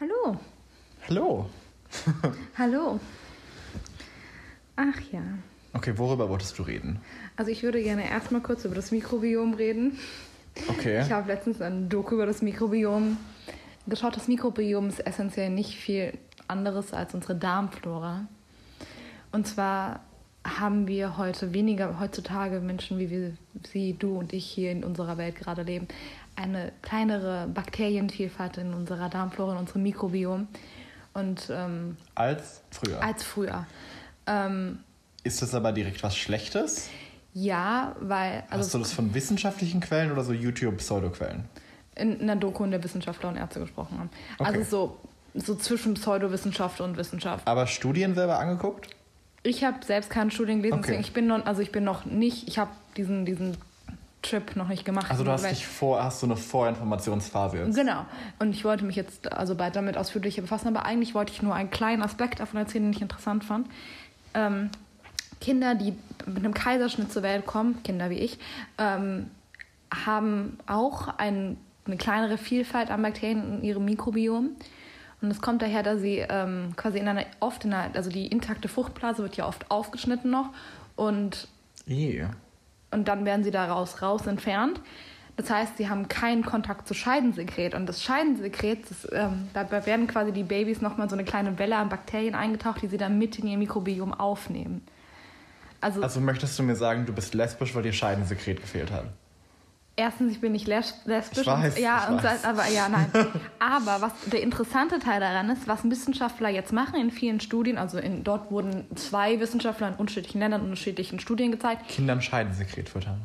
Hallo. Hallo. Hallo. Ach ja. Okay, worüber wolltest du reden? Also ich würde gerne erstmal kurz über das Mikrobiom reden. Okay. Ich habe letztens ein Doku über das Mikrobiom geschaut. Das Mikrobiom ist essentiell nicht viel anderes als unsere Darmflora. Und zwar haben wir heute weniger, heutzutage Menschen, wie wir, sie, du und ich hier in unserer Welt gerade leben, eine kleinere Bakterienvielfalt in unserer Darmflora, in unserem Mikrobiom. Und ähm, Als früher. als früher. Ähm, Ist das aber direkt was Schlechtes? ja, weil Hast also du das von wissenschaftlichen Quellen oder so YouTube-Pseudo-Quellen? in einer Doku, in der Wissenschaftler und Ärzte gesprochen haben. Okay. Also so, so zwischen Pseudowissenschaft und Wissenschaft. Aber Studien selber angeguckt? Ich habe selbst keine Studien gelesen, Okay. deswegen ich bin noch, also ich bin noch nicht, ich habe diesen, diesen Trip noch nicht gemacht. Also du hast dich vor, hast so eine Vorinformationsphase jetzt. Genau. Und ich wollte mich jetzt also bald damit ausführlicher befassen, aber eigentlich wollte ich nur einen kleinen Aspekt davon erzählen, den ich interessant fand. Ähm, Kinder, die mit einem Kaiserschnitt zur Welt kommen, Kinder wie ich, ähm, haben auch ein, eine kleinere Vielfalt an Bakterien in ihrem Mikrobiom. Und es kommt daher, dass sie ähm, quasi in einer, oft in einer, also die intakte Fruchtblase wird ja oft aufgeschnitten noch und Eh. Und dann werden sie daraus raus entfernt. Das heißt, sie haben keinen Kontakt zu Scheidensekret. Und das Scheidensekret, das, ähm, dabei werden quasi die Babys nochmal so eine kleine Welle an Bakterien eingetaucht, die sie dann mit in ihr Mikrobiom aufnehmen. Also, Also möchtest du mir sagen, du bist lesbisch, weil dir Scheidensekret gefehlt hat? Erstens, ich bin nicht les lesbisch. Ich weiß, ja, ich weiß. aber ja, nein. aber was der interessante Teil daran ist, was Wissenschaftler jetzt machen in vielen Studien, also in, dort wurden zwei Wissenschaftler in unterschiedlichen Ländern und unterschiedlichen Studien gezeigt, Kindern Scheidensekret füttern.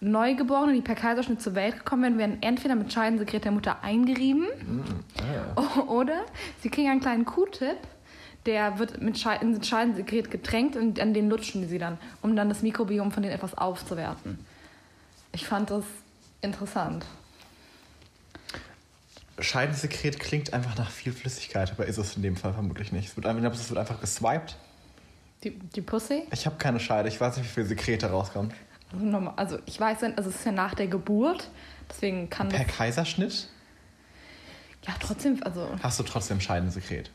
Neugeborene, die per Kaiserschnitt zur Welt gekommen werden, werden entweder mit Scheidensekret der Mutter eingerieben Ah. oder sie kriegen einen kleinen Q-Tip, der wird mit Scheiden, mit Scheidensekret getränkt und an den lutschen sie dann, um dann das Mikrobiom von denen etwas aufzuwerten. Ich fand das interessant. Scheidensekret klingt einfach nach viel Flüssigkeit, aber ist es in dem Fall vermutlich nicht. Es wird, einfach- es wird einfach geswiped. Die, die Pussy? Ich habe keine Scheide, ich weiß nicht, wie viel Sekret da rauskommt. Also normal- Also ich weiß, also es ist ja nach der Geburt, deswegen kann Per. Kaiserschnitt Ja, trotzdem, also... hast du trotzdem Scheidensekret.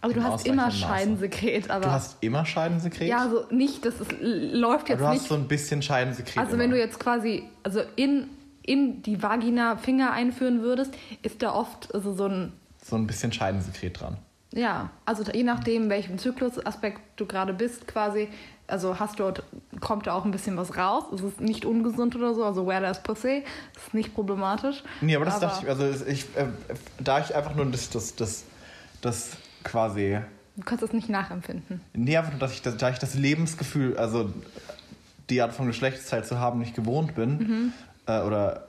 Aber du hast immer Maße. Scheidensekret, aber... Du hast immer Scheidensekret? ja, also nicht, das ist, läuft aber jetzt du hast nicht... so ein bisschen Scheidensekret. Also immer. wenn du jetzt quasi also in, in die Vagina Finger einführen würdest, ist da oft also so ein So ein bisschen Scheidensekret dran. ja, also je nachdem, welchem Zyklusaspekt du gerade bist, quasi, also hast dort kommt da auch ein bisschen was raus. Es ist nicht ungesund oder so, also where there's pussy, ist nicht problematisch. Nee, aber das dachte ich, also ich, äh, da ich einfach nur das, das, das, das quasi, Du kannst es nicht nachempfinden. nee, einfach nur, dass ich, da ich das Lebensgefühl, also die Art von Geschlechtsteil zu haben, nicht gewohnt bin, Mhm. Äh, oder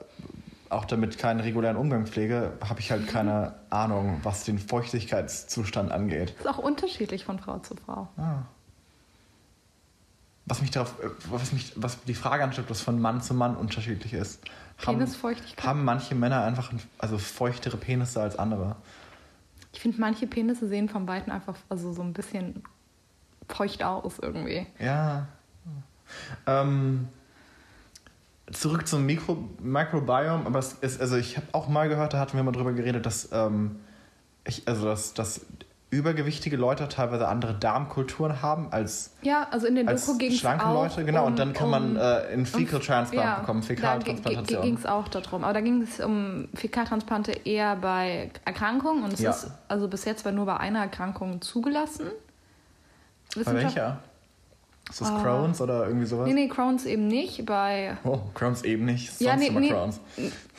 auch damit keinen regulären Umgang pflege, habe ich halt keine Ahnung, was den Feuchtigkeitszustand angeht. Ist auch unterschiedlich von Frau zu Frau. Was mich darauf, äh, was mich, was die Frage anstellt, was von Mann zu Mann unterschiedlich ist. Haben, Penisfeuchtigkeit? haben manche Männer einfach also feuchtere Penisse als andere? Ich finde, manche Penisse sehen vom Weiten einfach also so ein bisschen feucht aus irgendwie. Ja. Ähm, zurück zum Mikro Microbiome, aber es ist, also ich habe auch mal gehört, da hatten wir mal drüber geredet, dass, ähm, ich, also dass, dass übergewichtige Leute teilweise andere Darmkulturen haben als, Ja, also in als Doku ging schlanke auch Leute. Genau, um, und dann kann man um, äh, in Fecal Transplant bekommen, Da ging Fäkaltransplantation. es auch darum. Aber da ging es um Fäkaltransplante eher bei Erkrankungen. Und es Ja. ist also bis jetzt war nur bei einer Erkrankung zugelassen. Bei welcher? Ist das Ah. Crohn's oder irgendwie sowas? Nee, nee, Crohn's eben nicht. Bei Oh, Crohn's eben nicht. Sonst Ja, nee, immer nee. Crohn's.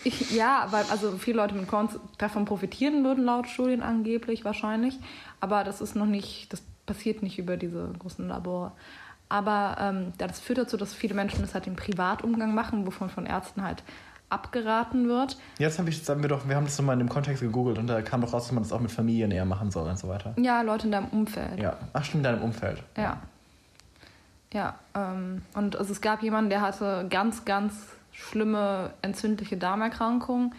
Ich, ja, weil also viele Leute mit Crohn's davon profitieren würden, laut Studien angeblich wahrscheinlich. Aber das ist noch nicht, das passiert nicht über diese großen Labore. Aber ähm, das führt dazu, dass viele Menschen das halt im Privatumgang machen, wovon von Ärzten halt abgeraten wird. Jetzt habe ich, sagen wir doch, wir haben das nochmal in dem Kontext gegoogelt und da kam doch raus, dass man das auch mit Familien eher machen soll und so weiter. Ja, Leute in deinem Umfeld. Ja, ach stimmt, in deinem Umfeld. Ja. Ja, ähm, und also es gab jemanden, der hatte ganz, ganz schlimme entzündliche Darmerkrankungen.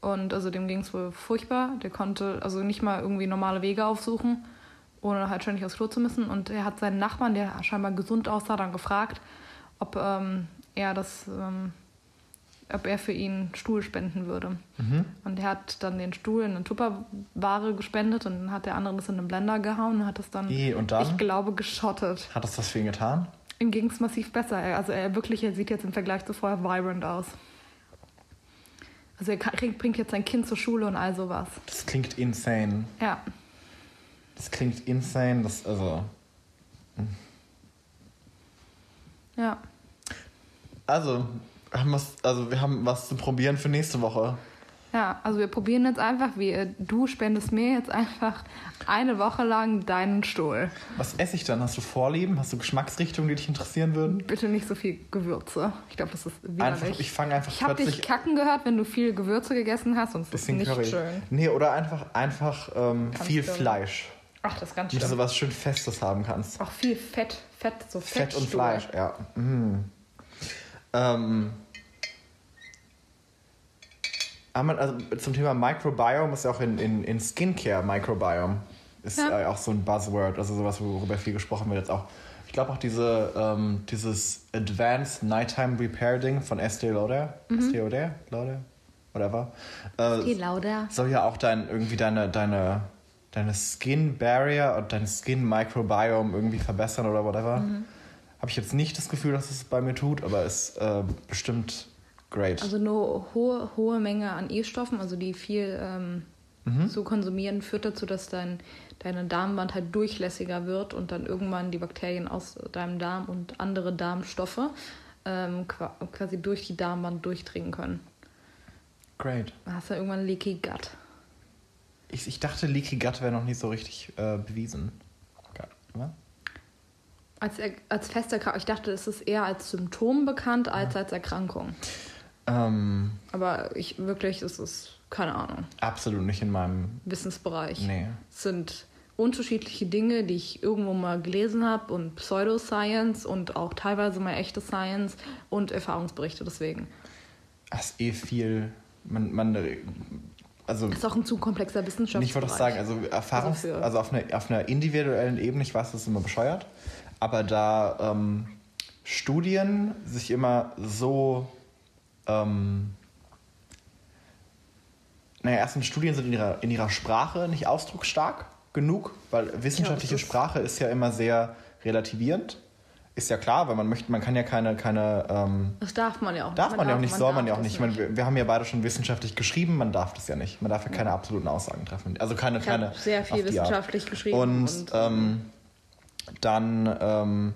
Und also dem ging es wohl furchtbar. Der konnte also nicht mal irgendwie normale Wege aufsuchen, ohne halt ständig aufs Klo zu müssen. Und er hat seinen Nachbarn, der scheinbar gesund aussah, dann gefragt, ob ähm, er das ähm, ob er für ihn einen Stuhl spenden würde. Mhm. Und er hat dann den Stuhl in eine Tupperware gespendet und dann hat der andere das in einen Blender gehauen und hat das dann, I, und dann? ich glaube, geschottet. Hat das was für ihn getan? Ihm ging es massiv besser. Er- Also er wirklich, er sieht jetzt im Vergleich zu vorher vibrant aus. Also er bringt jetzt sein Kind zur Schule und all sowas. Das klingt insane. Ja. Das klingt insane. Das, also. Ja. Also, haben also, wir haben was zu probieren für nächste Woche. Ja, also wir probieren jetzt einfach, wie äh, du spendest mir jetzt einfach eine Woche lang deinen Stuhl. Was esse ich dann? Hast du Vorlieben? Hast du Geschmacksrichtungen, die dich interessieren würden? Bitte nicht so viel Gewürze. Ich glaube, das ist Einfach, widerlich. ich fange einfach Ich habe dich kacken gehört, wenn du viel Gewürze gegessen hast und es ist bisschen nicht Curry. schön. Nee, oder einfach, einfach ähm, viel Curry. Fleisch. Ach, das ist ganz du schön. so was schön Festes haben kannst. Auch viel Fett, Fett, so Fett und Fettstuhl. Fleisch, ja. Mhm. Ähm, also zum Thema Microbiome ist ja auch in, in, in Skincare Microbiome. Ist Ja. äh, auch so ein Buzzword, also sowas, worüber viel gesprochen wird jetzt auch. Ich glaube auch diese, ähm, dieses Advanced Nighttime Repair Ding von Estee Lauder, Estee Lauder, Lauder, whatever, äh, Lauda. soll ja auch dein, irgendwie deine, deine, deine Skin Barrier und dein Skin Microbiome irgendwie verbessern oder whatever. Habe ich jetzt nicht das Gefühl, dass es bei mir tut, aber ist äh, bestimmt great. Also eine hohe, hohe Menge an E-Stoffen, also die viel ähm, Mhm. zu konsumieren, führt dazu, dass dein, deine Darmwand halt durchlässiger wird und dann irgendwann die Bakterien aus deinem Darm und andere Darmstoffe ähm, qua- quasi durch die Darmwand durchdringen können. great. Dann hast du irgendwann Leaky Gut. Ich, ich dachte, Leaky Gut wäre noch nicht so richtig äh, bewiesen. Gut, oder? Als, als Festerkrankung, ich dachte, es ist eher als Symptom bekannt als als Erkrankung. Ähm, Aber ich wirklich, es ist, keine Ahnung, absolut nicht in meinem. Wissensbereich. Nee. Es sind unterschiedliche Dinge, die ich irgendwo mal gelesen habe und Pseudoscience und auch teilweise mal echte Science und Erfahrungsberichte deswegen. Das ist eh viel. Man, man, also, Das ist auch ein zu komplexer Wissenschaftsbereich. ich wollte auch sagen, also Erfahrungs-, Also also, auf, einer, auf einer individuellen Ebene, ich weiß, das ist immer bescheuert, aber da ähm, Studien sich immer so. Ähm, naja, erstens, Studien sind in ihrer, in ihrer Sprache nicht ausdrucksstark genug, weil wissenschaftliche ist- Sprache ist ja immer sehr relativierend. Ist ja klar, weil man möchte, man kann ja keine, keine ähm, Das darf man ja auch Darf man, ja auch nicht, soll man ja auch nicht. Ich meine, wir, wir haben ja beide schon wissenschaftlich geschrieben, man darf das ja nicht. Man darf ja keine absoluten Aussagen treffen. Also keine, Ich keine sehr viel die Art. wissenschaftlich geschrieben. Und, und ähm, dann, ähm,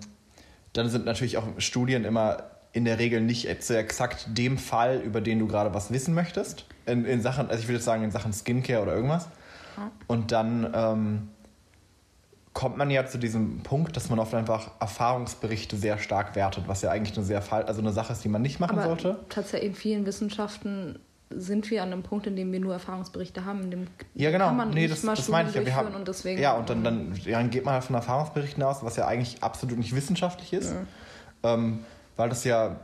dann sind natürlich auch Studien immer in der Regel nicht zu exakt dem Fall, über den du gerade was wissen möchtest. In, in Sachen, also ich würde sagen, in Sachen Skincare oder irgendwas. Und dann ähm, kommt man ja zu diesem Punkt, dass man oft einfach Erfahrungsberichte sehr stark wertet, was ja eigentlich eine sehr also eine Sache ist, die man nicht machen aber sollte. tatsächlich in vielen Wissenschaften sind wir an einem Punkt, in dem wir nur Erfahrungsberichte haben. In dem Ja, genau. Kann man nee, das, mal das meine ich ja. Wir haben, und deswegen, ja, und dann, dann, dann geht man halt von Erfahrungsberichten aus, was ja eigentlich absolut nicht wissenschaftlich ist, ähm, weil das ja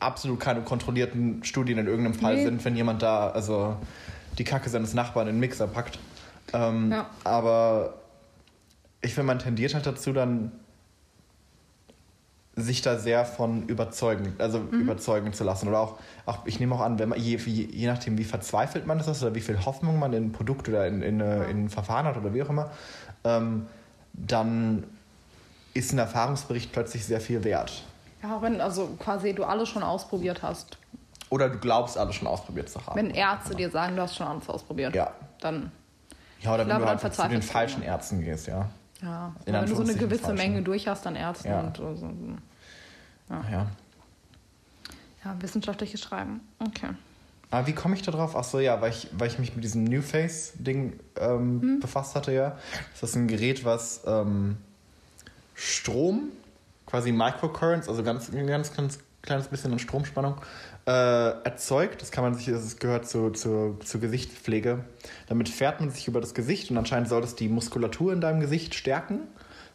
absolut keine kontrollierten Studien in irgendeinem Fall Nee. sind, wenn jemand da also die Kacke seines Nachbarn in den Mixer packt. Ähm, Ja. Aber ich finde, man tendiert halt dazu, dann sich da sehr von überzeugen, also Mhm. überzeugen zu lassen. Oder auch, auch ich nehme auch an, wenn man, je, je, je nachdem, wie verzweifelt man das ist oder wie viel Hoffnung man in ein Produkt oder in, in, äh, in ein Verfahren hat oder wie auch immer, ähm, dann ist ein Erfahrungsbericht plötzlich sehr viel wert. Wenn also quasi du alles schon ausprobiert hast. Oder du glaubst, alles schon ausprobiert zu haben. Wenn Ärzte dir sagen, du hast schon alles ausprobiert, Ja. dann ja, oder wenn glaube, du einfach zu den falschen immer. Ärzten gehst, ja. ja. In wenn du so eine gewisse Menge durch hast an Ärzten Ja. und so, so, Ja. ja. ja, wissenschaftliches Schreiben. Okay. Aber wie komme ich da drauf? Ach so, ja, weil ich, weil ich mich mit diesem New Face-Ding ähm, Hm. befasst hatte, ja. Das ist ein Gerät, was ähm, Strom, quasi Microcurrents, also ganz, ein ganz, ganz kleines bisschen an Stromspannung, äh, erzeugt. Das kann man sich, das gehört zu, zu, zur Gesichtspflege. Damit fährt man sich über das Gesicht und anscheinend soll das die Muskulatur in deinem Gesicht stärken,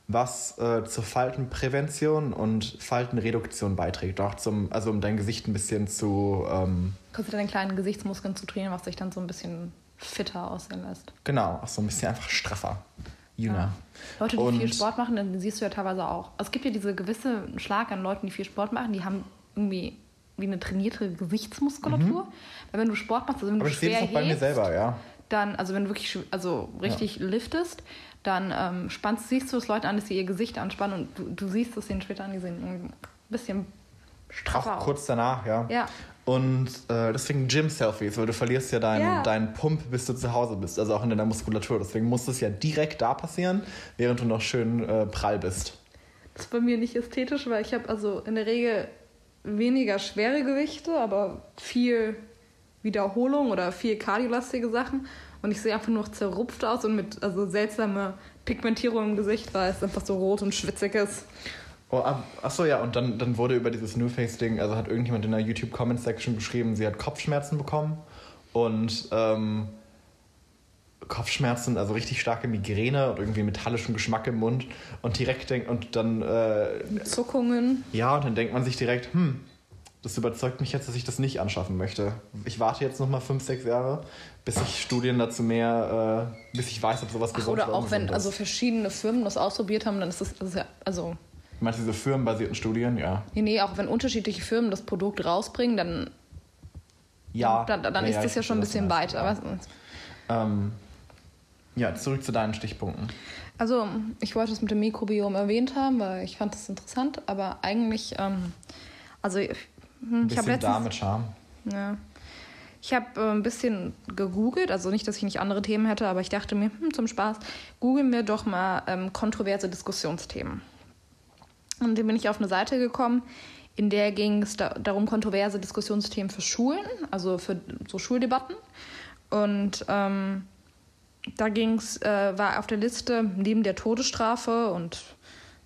was äh, zur Faltenprävention und Faltenreduktion beiträgt. Auch zum, also um dein Gesicht ein bisschen zu ähm, Kannst du deine kleinen Gesichtsmuskeln zu trainieren, was dich dann so ein bisschen fitter aussehen lässt. Genau, auch so ein bisschen einfach straffer. Jünger. Leute, die Und- viel Sport machen, dann siehst du ja teilweise auch. Also es gibt ja diese gewisse Schlag an Leuten, die viel Sport machen, die haben irgendwie wie eine trainierte Gesichtsmuskulatur. Weil wenn du Sport machst, also wenn Mhm. Aber du schwer auch bei mir hebst, selber, ja. dann, also wenn du wirklich also richtig liftest, dann ähm, spannst, siehst du es Leute an, dass sie ihr Gesicht anspannen und du, du siehst es denen später an, die sehen ein bisschen Auch aus. kurz danach, ja. Ja. Und äh, deswegen Gym-Selfies, weil du verlierst ja deinen Ja. deinen Pump, bis du zu Hause bist, also auch in deiner Muskulatur. Deswegen muss es ja direkt da passieren, während du noch schön äh, prall bist. Das ist bei mir nicht ästhetisch, weil ich habe also in der Regel weniger schwere Gewichte, aber viel Wiederholung oder viel kardiolastige Sachen. Und ich sehe einfach nur noch zerrupft aus und mit also seltsame Pigmentierung im Gesicht, weil es einfach so rot und schwitzig ist. Oh, ab- ach so, ja, und dann, dann wurde über dieses New Face-Ding, also hat irgendjemand in der YouTube-Comment-Section geschrieben, sie hat Kopfschmerzen bekommen und ähm, Kopfschmerzen, also richtig starke Migräne und irgendwie metallischen Geschmack im Mund und direkt denkt, und dann, äh, Zuckungen. ja, und dann denkt man sich direkt, hm, das überzeugt mich jetzt, dass ich das nicht anschaffen möchte. Ich warte jetzt nochmal fünf, sechs Jahre, bis ich Studien dazu mehr, äh, bis ich weiß, ob sowas gesund Oder oder auch wenn ungesund also ist. verschiedene Firmen das ausprobiert haben, dann ist das, das ist ja, also, Meinst du diese firmenbasierten Studien? Ja. nee, nee, auch wenn unterschiedliche Firmen das Produkt rausbringen, dann, Ja. dann, dann Ja, ist ja, das ja schon ein bisschen meinst, Aber, ja. Ähm, ja, zurück zu deinen Stichpunkten. Also, ich wollte es mit dem Mikrobiom erwähnt haben, weil ich fand das interessant, aber eigentlich, ähm, also ich, hm, ich habe letztens, da mit Charme. ja, ich habe äh, ein bisschen gegoogelt, also nicht, dass ich nicht andere Themen hätte, aber ich dachte mir, hm, zum Spaß, googeln wir doch mal ähm, kontroverse Diskussionsthemen. Und dann bin ich auf eine Seite gekommen, in der ging es da, darum, kontroverse Diskussionsthemen für Schulen, also für so Schuldebatten. Und ähm, da ging's, äh, war auf der Liste neben der Todesstrafe und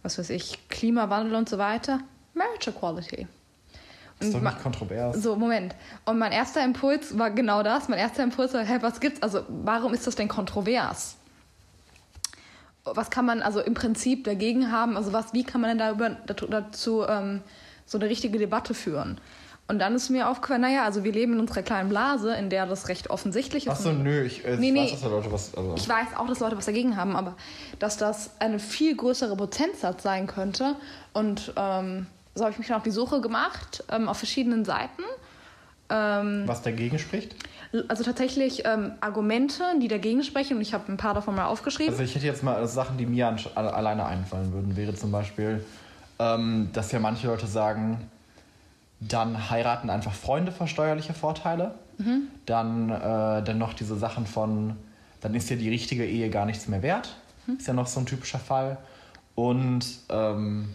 was weiß ich, Klimawandel und so weiter, Marriage Equality. Ist doch nicht kontrovers. so, Moment. Und mein erster Impuls war genau das. Mein erster Impuls war, hä, was gibt's? Also, warum ist das denn kontrovers? Was kann man also im Prinzip dagegen haben? Also, was, wie kann man denn darüber, dazu, ähm, so eine richtige Debatte führen? Und dann ist mir aufgefallen, naja, also wir leben in unserer kleinen Blase, in der das recht offensichtlich ist. Achso, nö, ich, äh, Nee, ich nee. weiß, dass da Leute was. Also, Ich weiß auch, dass Leute was dagegen haben, aber dass das eine viel größere Prozentsatz sein könnte. Und ähm, so habe ich mich dann auf die Suche gemacht, ähm, auf verschiedenen Seiten. Ähm, was dagegen spricht? Also tatsächlich ähm, Argumente, die dagegen sprechen. Und ich habe ein paar davon mal aufgeschrieben. Also ich hätte jetzt mal Sachen, die mir alleine einfallen würden, wäre zum Beispiel, ähm, dass ja manche Leute sagen, dann heiraten einfach Freunde für steuerliche Vorteile. Mhm. Dann, äh, dann noch diese Sachen von, dann ist ja die richtige Ehe gar nichts mehr wert. Mhm. Ist ja noch so ein typischer Fall. Und ähm,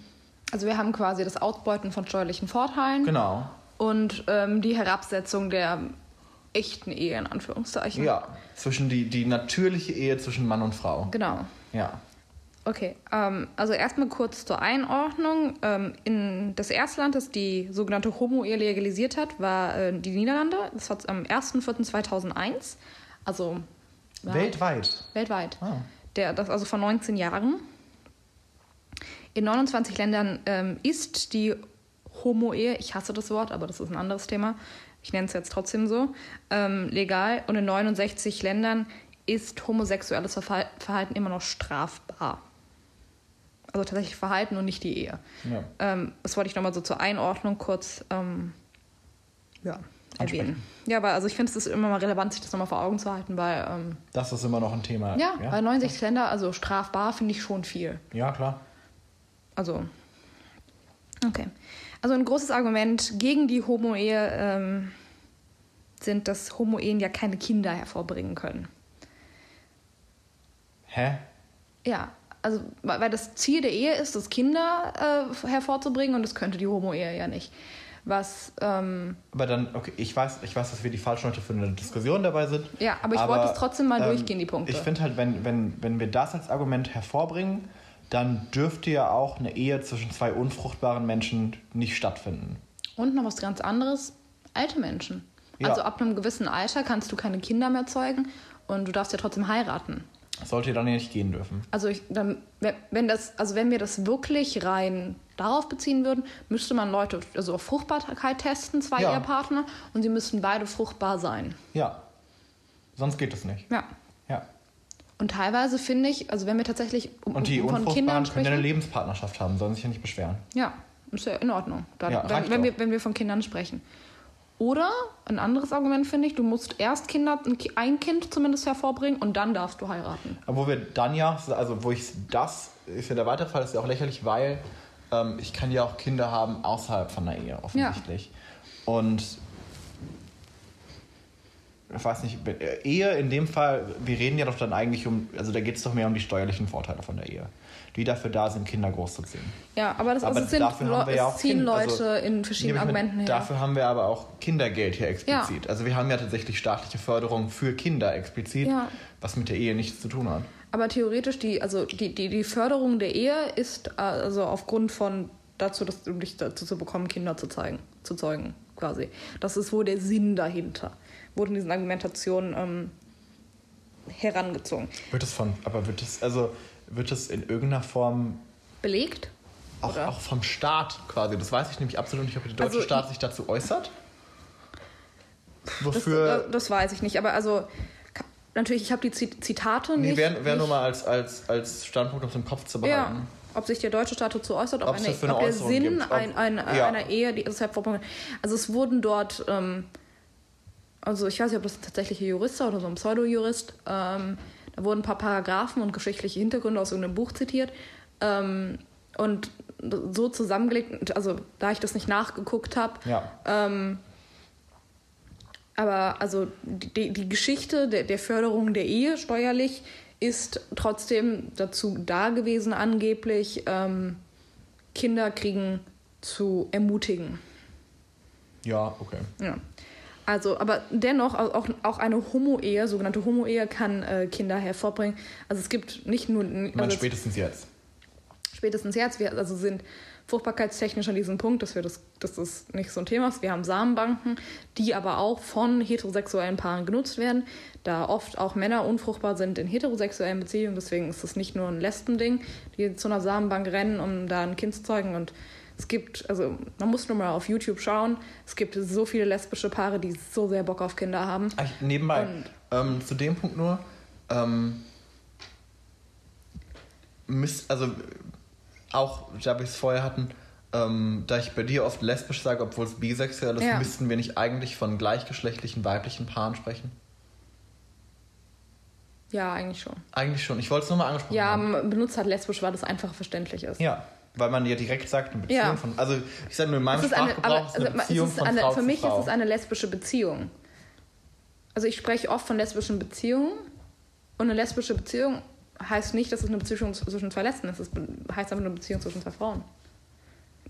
also wir haben quasi das Ausbeuten von steuerlichen Vorteilen genau, und ähm, die Herabsetzung der echten Ehe in Anführungszeichen. ja, zwischen die, die natürliche Ehe zwischen Mann und Frau. Genau. Ja. Okay, ähm, also erstmal kurz zur Einordnung. Ähm, in das erste Land, das die sogenannte Homo-Ehe legalisiert hat, war äh, die Niederlande. Das war am 1.4.2001, also ja, Weltweit. weltweit. Ah. Der, das also vor 19 Jahren. In 29 Ländern ähm, ist die Homo-Ehe, ich hasse das Wort, aber das ist ein anderes Thema, ich nenne es jetzt trotzdem so, ähm, legal. Und in 69 Ländern ist homosexuelles Verhalten immer noch strafbar. Also tatsächlich Verhalten und nicht die Ehe. Ja. Ähm, das wollte ich nochmal so zur Einordnung kurz ähm, ja, Ansprechen. erwähnen. Ja, aber also ich finde es ist immer mal relevant, sich das nochmal vor Augen zu halten, weil ähm, Das ist immer noch ein Thema. ja, bei 69 Länder, also strafbar finde ich schon viel. Ja, klar. Also, okay. Also ein großes Argument gegen die Homo-Ehe ähm, sind, dass Homo-Ehen ja keine Kinder hervorbringen können. Hä? Ja, also weil das Ziel der Ehe ist, das Kinder äh, hervorzubringen und das könnte die Homo-Ehe ja nicht. Was, ähm, Aber dann, okay, ich weiß, ich weiß, dass wir die falschen Leute für eine Diskussion dabei sind. ja, aber ich wollte es trotzdem mal ähm, durchgehen, die Punkte. Ich finde halt, wenn, wenn, wenn wir das als Argument hervorbringen, dann dürfte ja auch eine Ehe zwischen zwei unfruchtbaren Menschen nicht stattfinden. Und noch was ganz anderes, alte Menschen. Ja. Also ab einem gewissen Alter kannst du keine Kinder mehr zeugen und du darfst ja trotzdem heiraten. Sollte ja dann ja nicht gehen dürfen. Also ich, dann, wenn- das, also wenn wir das wirklich rein darauf beziehen würden, müsste man Leute also auf Fruchtbarkeit testen, zwei Ja. Ehepartner, und sie müssten beide fruchtbar sein. Ja. Sonst geht das nicht. Ja. Ja. Und teilweise finde ich, also wenn wir tatsächlich um, Und die um von Kindern können ja eine sprechen, Lebenspartnerschaft haben, sollen sich ja nicht beschweren. ja. ist ja in Ordnung, dann, Ja, wenn, wenn, wir, wenn wir von Kindern sprechen. Oder ein anderes Argument finde ich, du musst erst Kinder, ein Ki- ein Kind zumindest hervorbringen und dann darfst du heiraten. Aber wo wir dann ja, also wo ich das, ist ja der weitere Fall, ist ja auch lächerlich, weil ähm, ich kann ja auch Kinder haben außerhalb von der Ehe, offensichtlich. Und ich weiß nicht, äh, Ehe in dem Fall, wir reden ja doch dann eigentlich um, also da geht es doch mehr um die steuerlichen Vorteile von der Ehe, die dafür da sind, Kinder großzuziehen. Ja, aber das Aber also sind dafür haben wir ja auch ziehen Kind- Leute also- in verschiedenen Argumenten her. Dafür haben wir aber auch Kindergeld hier explizit. Also wir haben ja tatsächlich staatliche Förderung für Kinder explizit, Ja. was mit der Ehe nichts zu tun hat. Aber theoretisch, die, also die, die, die Förderung der Ehe ist äh, also aufgrund von dazu, dass um dich dazu zu bekommen, Kinder zu zeigen, zu zeugen, quasi. Das ist wohl der Sinn dahinter. Wurde in diesen Argumentationen ähm, herangezogen. Wird es von, aber wird es, also wird es in irgendeiner Form Belegt? auch, auch vom Staat quasi, das weiß ich nämlich absolut nicht, ob der deutsche Also, Staat ich- sich dazu äußert. Das, Wofür, äh, das weiß ich nicht, aber also natürlich, ich habe die Zit- Zitate nee, nicht. wäre wär nur mal als, als, als Standpunkt auf dem Kopf zu ja, behalten. ob sich der deutsche Staat dazu äußert, ob, eine, eine ob der Sinn gibt, ob- ein, ein, ja. einer Ehe, die ist hervorgebracht. Also es wurden dort, ähm, also ich weiß nicht, ob das ein tatsächlicher Jurist war oder so ein Pseudo-Jurist, ähm, da wurden ein paar Paragraphen und geschichtliche Hintergründe aus irgendeinem Buch zitiert ähm, und so zusammengelegt, also da ich das nicht nachgeguckt habe, Ja. ähm, aber also die, die Geschichte der, der Förderung der Ehe steuerlich ist trotzdem dazu da gewesen, angeblich ähm, Kinderkriegen zu ermutigen. Ja, okay. Ja. Also, aber dennoch, auch, auch eine Homo-Ehe, sogenannte Homo-Ehe, kann äh, Kinder hervorbringen. Also es gibt nicht nur. Also es- spätestens jetzt. spätestens jetzt, wir also sind fruchtbarkeitstechnisch an diesem Punkt, dass wir das, dass das nicht so ein Thema ist. Wir haben Samenbanken, die aber auch von heterosexuellen Paaren genutzt werden, da oft auch Männer unfruchtbar sind in heterosexuellen Beziehungen. Deswegen ist es nicht nur ein Lesbending, die zu einer Samenbank rennen, um da ein Kind zu zeugen. Und es gibt, also man muss nur mal auf YouTube schauen, es gibt so viele lesbische Paare, die so sehr Bock auf Kinder haben. Ach, nebenbei, Und- ähm, zu dem Punkt nur, ähm, müsst, also auch da wir es vorher hatten, ähm, da ich bei dir oft lesbisch sage, obwohl es bisexuell ist, Ja. müssten wir nicht eigentlich von gleichgeschlechtlichen weiblichen Paaren sprechen? Ja, eigentlich schon. Eigentlich schon. Ich wollte es nur mal angesprochen Ja, haben. man benutzt halt lesbisch, weil das einfach verständlich ist. Ja, weil man ja direkt sagt, eine Beziehung Ja. von. Also ich sage nur, in meinem eine, Sprachgebrauch aber, ist eine also, Beziehung es ist von eine, Frau für mich Frau. ist es eine lesbische Beziehung. Also ich spreche oft von lesbischen Beziehungen und eine lesbische Beziehung heißt nicht, dass es eine Beziehung zwischen zwei Lesben ist. Es heißt einfach eine Beziehung zwischen zwei Frauen.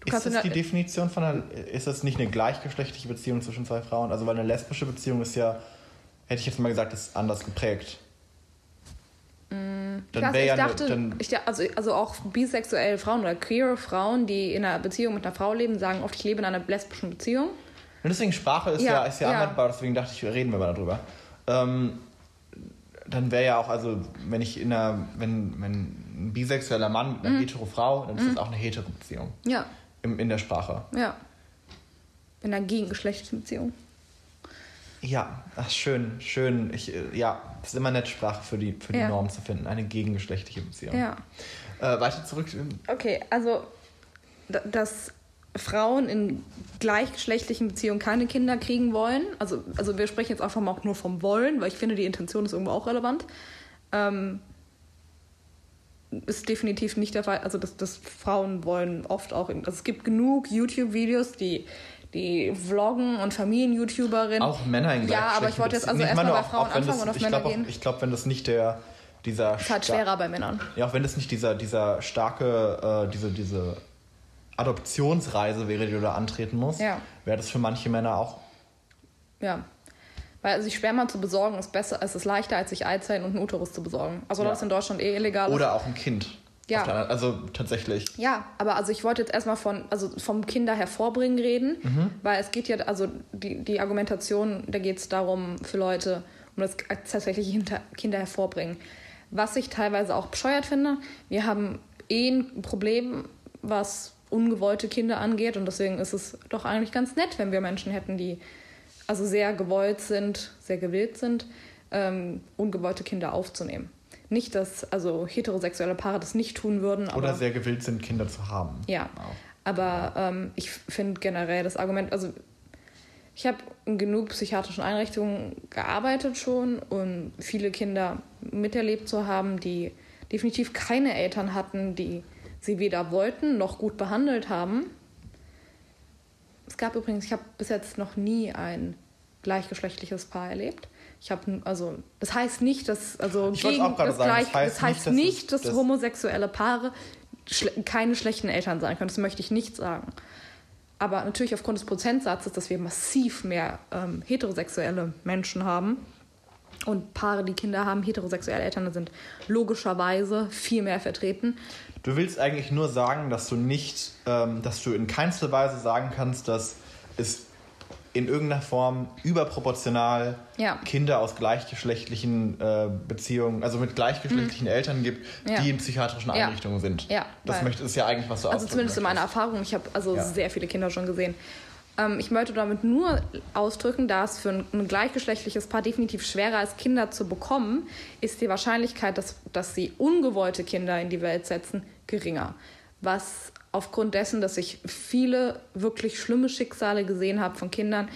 Du ist das die Definition von einer, ist das nicht eine gleichgeschlechtliche Beziehung zwischen zwei Frauen? Also weil eine lesbische Beziehung ist ja, hätte ich jetzt mal gesagt, ist anders geprägt. Ich, Dann wäre ich ja eine- dachte, dann, ich, also, also auch bisexuelle Frauen oder queere Frauen, die in einer Beziehung mit einer Frau leben, sagen oft, ich lebe in einer lesbischen Beziehung. Und deswegen Sprache ist ja, Ja, ist ja, ja. anwendbar, deswegen dachte ich, reden wir mal darüber. Ähm, dann wäre ja auch, also wenn ich in einer, wenn, wenn ein bisexueller Mann mit einer Mhm. hetero Frau, dann ist das auch eine hetero Beziehung Ja, im, in der Sprache. ja. In einer gegengeschlechtlichen Beziehung. Ja, ach schön, schön. Ich, äh, ja, es ist immer nett, Sprache für die, für die Ja. Norm zu finden. Eine gegengeschlechtliche Beziehung. Ja. Äh, weiter zurück. Okay, also dass Frauen in gleichgeschlechtlichen Beziehungen keine Kinder kriegen wollen, also, also wir sprechen jetzt einfach mal auch nur vom Wollen, weil ich finde, die Intention ist irgendwo auch relevant, ähm, ist definitiv nicht der Fall. Also dass, dass Frauen wollen oft auch, in, also es gibt genug YouTube-Videos, die die Vloggen und Familien-YouTuberinnen. Auch Männer in Ja, aber ich wollte jetzt also erstmal bei Frauen anfangen das- und auf Männer glaub auch- gehen. Ich glaube, wenn das nicht der, dieser... ist halt schwerer bei Männern. Ja, auch wenn das nicht dieser, dieser starke, äh, diese, diese Adoptionsreise wäre, die du da antreten musst, Ja. wäre das für manche Männer auch. Ja. Weil sich Sperma zu besorgen ist besser, es ist leichter, als sich Eizellen und einen Uterus zu besorgen. Also Ja. das ist in Deutschland eh illegal. ist. Oder auch ein Kind. Ja. Also tatsächlich. Ja, aber also ich wollte jetzt erstmal von, also vom Kinder hervorbringen reden, Mhm. weil es geht ja, also die, die Argumentation, da geht es darum für Leute, um das tatsächliche hinter, Kinder hervorbringen. Was ich teilweise auch bescheuert finde, wir haben eh ein Problem, was ungewollte Kinder angeht und deswegen ist es doch eigentlich ganz nett, wenn wir Menschen hätten, die also sehr gewollt sind, sehr gewillt sind, ähm, ungewollte Kinder aufzunehmen. Nicht, dass also heterosexuelle Paare das nicht tun würden, aber Oder sehr gewillt sind, Kinder zu haben. ja, Auch. Aber ähm, ich finde generell das Argument, also ich habe in genug psychiatrischen Einrichtungen gearbeitet schon und viele Kinder miterlebt zu haben, die definitiv keine Eltern hatten, die sie weder wollten noch gut behandelt haben. Es gab übrigens, ich habe bis jetzt noch nie ein gleichgeschlechtliches Paar erlebt. Ich habe also das heißt nicht, dass also Ich gegen auch das, sagen, gleich, das heißt das heißt nicht, dass nicht, dass, dass- homosexuelle Paare schle keine schlechten Eltern sein können. Das möchte ich nicht sagen. Aber natürlich aufgrund des Prozentsatzes, dass wir massiv mehr ähm, heterosexuelle Menschen haben und Paare, die Kinder haben, heterosexuelle Eltern sind logischerweise viel mehr vertreten. Du willst eigentlich nur sagen, dass du nicht, ähm, dass du in keinster Weise sagen kannst, dass es in irgendeiner Form überproportional Ja. Kinder aus gleichgeschlechtlichen äh, Beziehungen, also mit gleichgeschlechtlichen Eltern gibt, Hm. Ja. die in psychiatrischen. Einrichtungen sind. Ja, das möchte, ist ja eigentlich, was du Also zumindest in meiner möchtest. Erfahrung. Ich habe also sehr viele Kinder schon gesehen. Ähm, ich möchte damit nur ausdrücken, dass für ein, ein gleichgeschlechtliches Paar definitiv schwerer ist, Kinder zu bekommen, ist die Wahrscheinlichkeit, dass, dass sie ungewollte Kinder in die Welt setzen, geringer. Was aufgrund dessen, dass ich viele wirklich schlimme Schicksale gesehen habe von Kindern,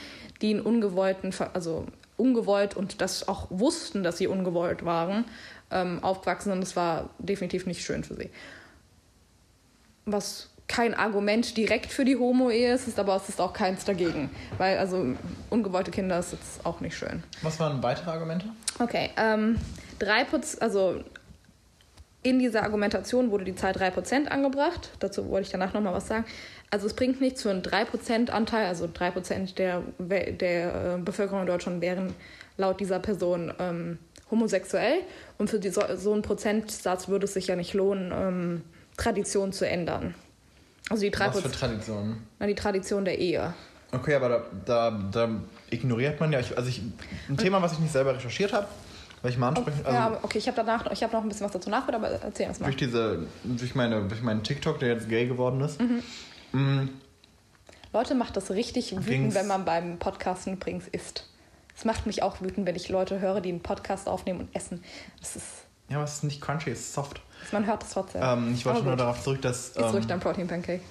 die in ungewollten, also ungewollt und das auch wussten, dass sie ungewollt waren, ähm, aufgewachsen und es war definitiv nicht schön für sie was kein Argument direkt für die Homo-Ehe ist, ist aber es ist auch keins dagegen. Weil also ungewollte Kinder ist jetzt auch nicht schön. Was waren weitere Argumente? Okay, ähm, 3%, also in dieser Argumentation wurde die Zahl 3% angebracht. Dazu wollte ich danach nochmal was sagen. Also es bringt nichts für einen 3% Anteil, also 3% der, der äh, Bevölkerung in Deutschland wären laut dieser Person ähm, homosexuell. Und für die, so, so einen Prozentsatz würde es sich ja nicht lohnen, ähm, Tradition zu ändern. Also die, 3%, Was für Traditionen? na, die Tradition der Ehe. Okay, aber da, da, da ignoriert man ja, ich, also ich, ein Thema, was ich nicht selber recherchiert habe, weil ich mal ansprechen, also ja, okay, ich habe danach noch, ich habe noch ein bisschen was dazu nachgedacht, aber erzähl erst mal. durch diese, durch meine, durch meinen TikTok, der jetzt gay geworden ist, Mhm. mm, Leute macht das richtig wütend, wenn man beim Podcasten übrigens isst. Es macht mich auch wütend, wenn ich Leute höre, die einen Podcast aufnehmen und essen. Das ist, ja, aber es ist nicht crunchy, es ist soft. man hört es trotzdem. Ähm, ich wollte nur darauf zurück, dass, ruhig ähm, dein Protein Pancake.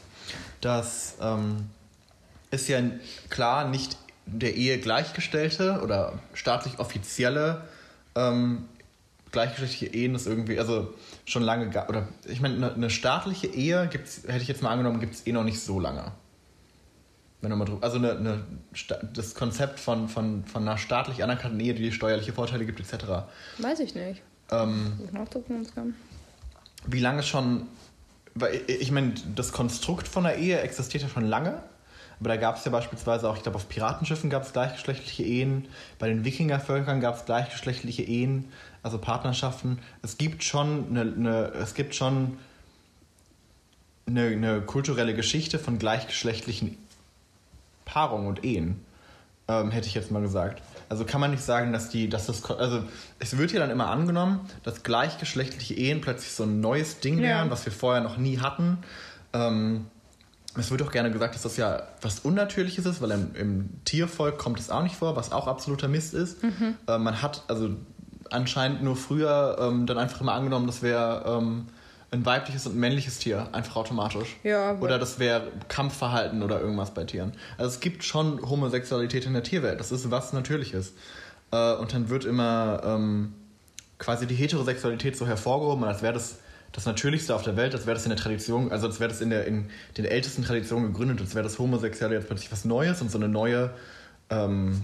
dass ähm, ist ja klar nicht der Ehe gleichgestellte oder staatlich offizielle ähm, gleichgeschlechtliche Ehen ist irgendwie, also schon lange, ga- oder ich meine, eine, eine staatliche Ehe gibt's, hätte ich jetzt mal angenommen, gibt es eh noch nicht so lange. Wenn du mal drüber, also eine, eine, das Konzept von, von, von einer staatlich anerkannten Ehe, die steuerliche Vorteile gibt, etc. Weiß ich nicht. Ähm, wie lange schon, weil ich meine, das Konstrukt von der Ehe existiert ja schon lange, aber da gab es ja beispielsweise auch, ich glaube, auf Piratenschiffen gab es gleichgeschlechtliche Ehen, bei den Wikingervölkern gab es gleichgeschlechtliche Ehen, also Partnerschaften. Es gibt schon eine, eine es gibt schon eine, eine kulturelle Geschichte von gleichgeschlechtlichen Paarungen und Ehen, ähm, hätte ich jetzt mal gesagt. Also kann man nicht sagen, dass die, dass das, also es wird ja dann immer angenommen, dass gleichgeschlechtliche Ehen plötzlich so ein neues Ding Ja. wären, was wir vorher noch nie hatten. Ähm, es wird auch gerne gesagt, dass das ja was Unnatürliches ist, weil im, im Tiervolk kommt es auch nicht vor, was auch absoluter Mist ist. Äh, man hat also anscheinend nur früher ähm, dann einfach immer angenommen, das wäre ähm, ein weibliches und ein männliches Tier, einfach automatisch. Ja, Oder das wäre Kampfverhalten oder irgendwas bei Tieren. Also es gibt schon Homosexualität in der Tierwelt, das ist was Natürliches. Äh, und dann wird immer ähm, quasi die Heterosexualität so hervorgehoben, als wäre das das Natürlichste auf der Welt, als wäre das in der Tradition, also als wäre das in, der, in den ältesten Traditionen gegründet, als wäre das Homosexuelle jetzt plötzlich was Neues und so eine neue, ähm,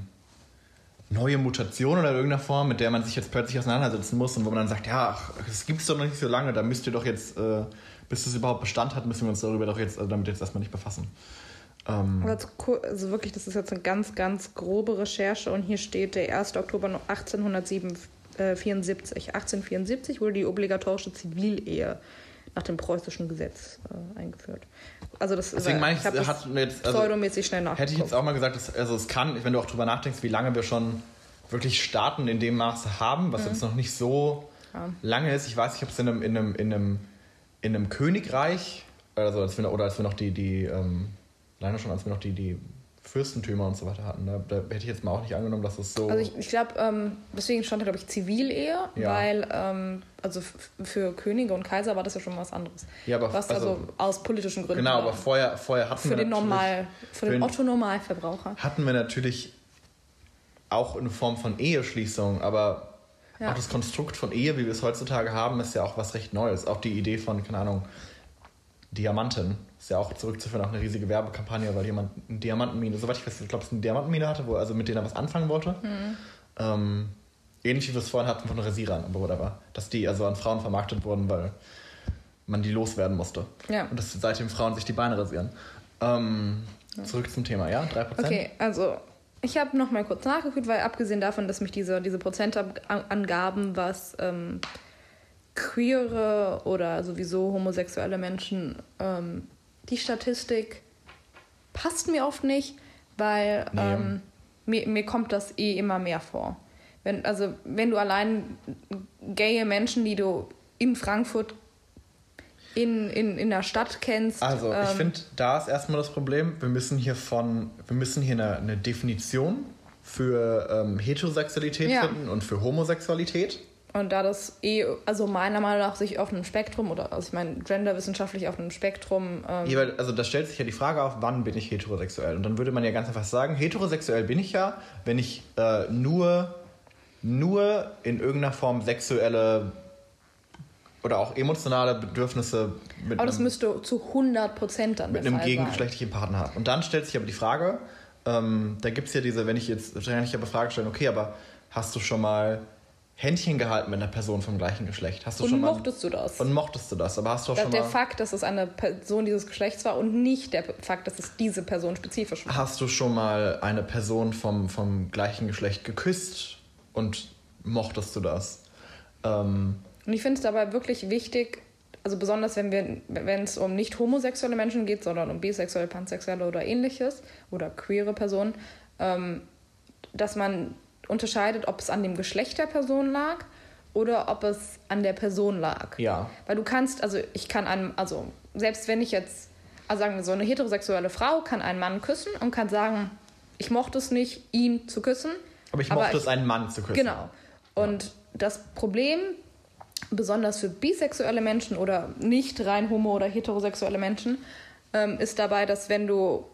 neue Mutation oder in irgendeiner Form, mit der man sich jetzt plötzlich auseinandersetzen muss und wo man dann sagt, ja, ach, das gibt es doch noch nicht so lange, da müsst ihr doch jetzt, äh, bis es überhaupt Bestand hat, müssen wir uns darüber doch jetzt, also damit jetzt erstmal nicht befassen. Ähm, also wirklich, das ist jetzt eine ganz, ganz grobe Recherche und hier steht der 1. Oktober 1874. 1874 wurde die obligatorische Zivilehe nach dem preußischen Gesetz äh, eingeführt. Also das Deswegen meine ich, das hat jetzt, also, pseudomäßig schnell nachgeguckt. Hätte ich jetzt auch mal gesagt, dass, also es kann, wenn du auch drüber nachdenkst, wie lange wir schon wirklich Staaten in dem Maße haben, was jetzt noch nicht so Mhm. Ja. lange ist. Ich weiß, ich habe es in einem, in, einem, in, einem, in einem Königreich, also als wir oder als wir noch die, die ähm, leider schon, als wir noch die, die Fürstentümer und so weiter hatten. Da, da hätte ich jetzt mal auch nicht angenommen, dass es so. Also ich, ich glaube, ähm, deswegen stand da, glaube ich, Zivilehe, Ja. weil ähm, also für Könige und Kaiser war das ja schon was anderes. Ja, aber was also- also, aus politischen Gründen genau, war. aber vorher, vorher hatten für wir den natürlich- Normal, für den den- Otto-Normalverbraucher. hatten wir natürlich auch eine Form von Eheschließung, aber Ja. auch das Konstrukt von Ehe, wie wir es heutzutage haben, ist ja auch was recht Neues. Auch die Idee von, keine Ahnung, Diamanten ist ja auch zurückzuführen auf eine riesige Werbekampagne, weil jemand eine Diamantenmine, soweit ich weiß, ich glaube, es eine Diamantenmine hatte, wo also mit denen er was anfangen wollte. Mhm. Ähm, ähnlich wie wir es vorhin hatten von Rasierern, aber whatever. Dass die also an Frauen vermarktet wurden, weil man die loswerden musste. Ja. Und dass seitdem Frauen sich die Beine rasieren. Ähm, Zurück zum Thema, ja? 3%? Okay, also ich habe noch mal kurz nachgeguckt, weil abgesehen davon, dass mich diese, diese Prozentangaben, was ähm, queere oder sowieso homosexuelle Menschen, ähm, die Statistik passt mir oft nicht, weil Nee. ähm, mir, mir kommt das eh immer mehr vor. Wenn, also wenn du allein gaye Menschen, die du in Frankfurt in, in, in der Stadt kennst. Also, ich ähm, finde, da ist erstmal das Problem, wir müssen hier von, wir müssen hier eine, eine Definition für ähm, Heterosexualität Ja. finden und für Homosexualität. Und da das eh, also meiner Meinung nach sich auf einem Spektrum oder, also ich meine, genderwissenschaftlich auf einem Spektrum. Ähm, also da stellt sich ja die Frage auf, wann bin ich heterosexuell? Und dann würde man ja ganz einfach sagen, heterosexuell bin ich ja, wenn ich äh, nur, nur in irgendeiner Form sexuelle oder auch emotionale Bedürfnisse mit aber das einem- müsste zu 100 Prozent dann mit einem gegengeschlechtlichen Partner hat. Und dann stellt sich aber die Frage, ähm, da gibt es ja diese, wenn ich jetzt wahrscheinlich aber Frage stellen, okay, aber hast du schon mal Händchen gehalten mit einer Person vom gleichen Geschlecht? Hast du Und schon mal, mochtest du das? Und mochtest du das? Aber hast du auch Da- schon der mal, Fakt, dass es eine Person dieses Geschlechts war und nicht der Fakt, dass es diese Person spezifisch war. hast du schon mal eine Person vom, vom gleichen Geschlecht geküsst und mochtest du das? Ähm, Und ich finde es dabei wirklich wichtig, also besonders wenn wir, wenn es um nicht homosexuelle Menschen geht, sondern um bisexuelle, pansexuelle oder ähnliches oder queere Personen, ähm, dass man unterscheidet, ob es an dem Geschlecht der Person lag oder ob es an der Person lag. ja. Weil du kannst, also ich kann einem, also selbst wenn ich jetzt, also sagen wir so, eine heterosexuelle Frau kann einen Mann küssen und kann sagen, ich mochte es nicht, ihn zu küssen. Aber ich mochte es, einen Mann zu küssen. Genau. Und das Problem, besonders für bisexuelle Menschen oder nicht rein homo- oder heterosexuelle Menschen, ähm, ist dabei, dass wenn du,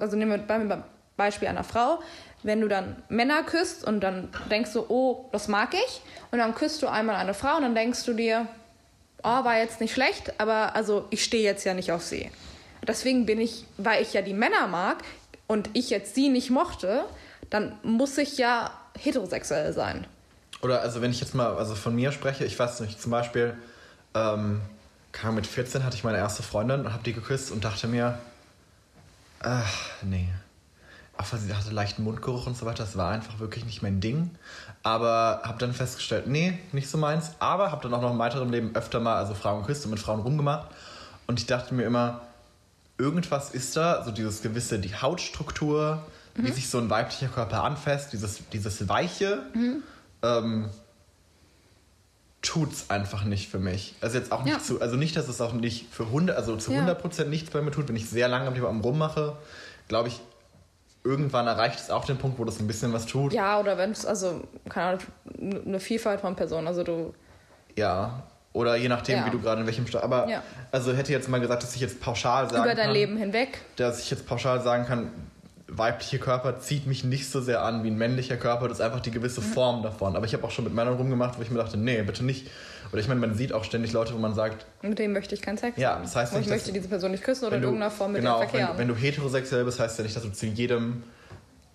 also nehmen wir beim Beispiel einer Frau, wenn du dann Männer küsst und dann denkst du, oh, das mag ich, und dann küsst du einmal eine Frau und dann denkst du dir, oh, war jetzt nicht schlecht, aber also ich stehe jetzt ja nicht auf sie. Deswegen bin ich, weil ich ja die Männer mag und ich jetzt sie nicht mochte, dann muss ich ja heterosexuell sein. Oder also wenn ich jetzt mal also von mir spreche, ich weiß nicht, zum Beispiel, ähm, kam mit 14 hatte ich meine erste Freundin und habe die geküsst und dachte mir, ach nee. Auch weil sie hatte leichten Mundgeruch und so weiter, das war einfach wirklich nicht mein Ding. Aber habe dann festgestellt, nee, nicht so meins. Aber habe dann auch noch im weiteren Leben öfter mal also Frauen geküsst und mit Frauen rumgemacht. Und ich dachte mir immer, irgendwas ist da, so dieses gewisse, die Hautstruktur, wie sich so ein weiblicher Körper anfasst, dieses, dieses Weiche, ähm, tut's einfach nicht für mich. Also jetzt auch nicht Ja. zu, also nicht, dass es auch nicht für 100, also zu Ja. 100% nichts bei mir tut, wenn ich sehr lange am Thema am rummache, glaube ich, irgendwann erreicht es auch den Punkt, wo das ein bisschen was tut. Ja, oder wenn es, also, keine Ahnung, eine Vielfalt von Personen. Also du, Ja. Oder je nachdem, Ja. wie du gerade in welchem Sta Aber Ja. also hätte jetzt mal gesagt, dass ich jetzt pauschal sagen über dein kann, Leben hinweg. dass ich jetzt pauschal sagen kann, weibliche Körper zieht mich nicht so sehr an wie ein männlicher Körper. Das ist einfach die gewisse Mhm. Form davon. Aber ich habe auch schon mit Männern rumgemacht, wo ich mir dachte, nee, bitte nicht. Oder ich meine, man sieht auch ständig Leute, wo man sagt, Mit dem möchte ich keinen Sex Ja, haben. das heißt Und nicht, ich möchte diese Person nicht küssen oder in irgendeiner Form mit genau, auch Verkehr wenn, wenn du heterosexuell bist, heißt ja nicht, dass du zu jedem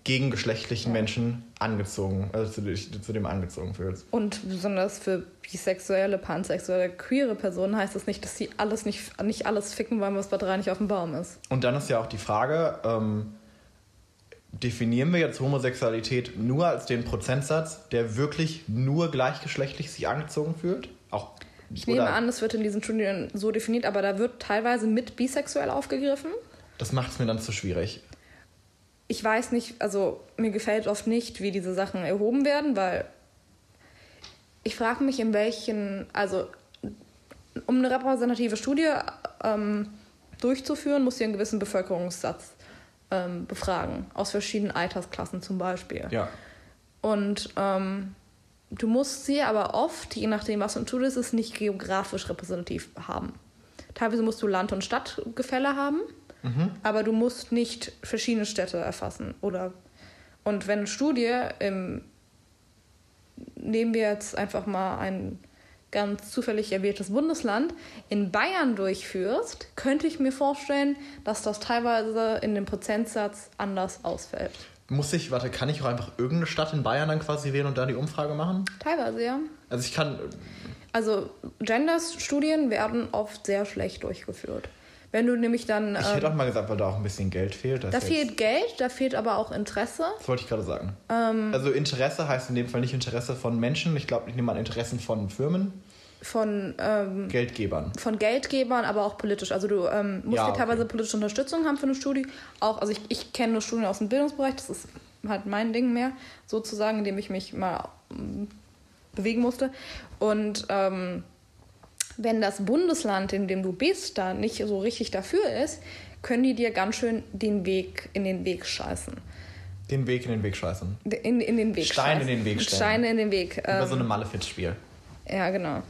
gegengeschlechtlichen Menschen angezogen, also zu, zu dem angezogen fühlst. Und besonders für bisexuelle, pansexuelle, queere Personen heißt das nicht, dass sie alles nicht, nicht alles ficken wollen, was bei drei nicht auf dem Baum ist. Und dann ist ja auch die Frage, ähm, definieren wir jetzt Homosexualität nur als den Prozentsatz, der wirklich nur gleichgeschlechtlich sich angezogen fühlt? Auch Ich nehme an, das wird in diesen Studien so definiert, aber da wird teilweise mit bisexuell aufgegriffen. Das macht es mir dann zu schwierig. Ich weiß nicht, also mir gefällt oft nicht, wie diese Sachen erhoben werden, weil ich frage mich, in welchen, also um eine repräsentative Studie ähm, durchzuführen, muss sie einen gewissen Bevölkerungssatz ähm, befragen, aus verschiedenen Altersklassen zum Beispiel. Ja. Und ähm, du musst sie aber oft, je nachdem, was du tust, es nicht geografisch repräsentativ haben. Teilweise musst du Land- und Stadtgefälle haben, aber du musst nicht verschiedene Städte erfassen. Oder und wenn eine Studie im nehmen wir jetzt einfach mal ein ganz zufällig erwähltes Bundesland in Bayern durchführst, könnte ich mir vorstellen, dass das teilweise in dem Prozentsatz anders ausfällt. Muss ich, warte, kann ich auch einfach irgendeine Stadt in Bayern dann quasi wählen und da die Umfrage machen? Teilweise, ja. Also ich kann, Also Gender-Studien werden oft sehr schlecht durchgeführt. Wenn du nämlich dann... ich ähm, hätte auch mal gesagt, weil da auch ein bisschen Geld fehlt. da fehlt Geld, da fehlt aber auch Interesse. das wollte ich gerade sagen. Ähm, Also Interesse heißt in dem Fall nicht Interesse von Menschen. Ich glaube, ich nehme an Interessen von Firmen, von, ähm, Geldgebern. von Geldgebern, aber auch politisch. Also du ähm, musst Ja, hier teilweise okay. politische Unterstützung haben für eine Studie. Auch, also ich, ich kenne nur Studien aus dem Bildungsbereich, das ist halt mein Ding mehr, sozusagen, in dem ich mich mal ähm, bewegen musste. Und ähm, wenn das Bundesland, in dem du bist, da nicht so richtig dafür ist, können die dir ganz schön den Weg in den Weg scheißen. Den Weg in den Weg scheißen. In, in den Weg Steine scheißen. in den Weg stellen. Steine in den Weg. Über ähm, so ein Malefiz-Spiel. Ja, genau.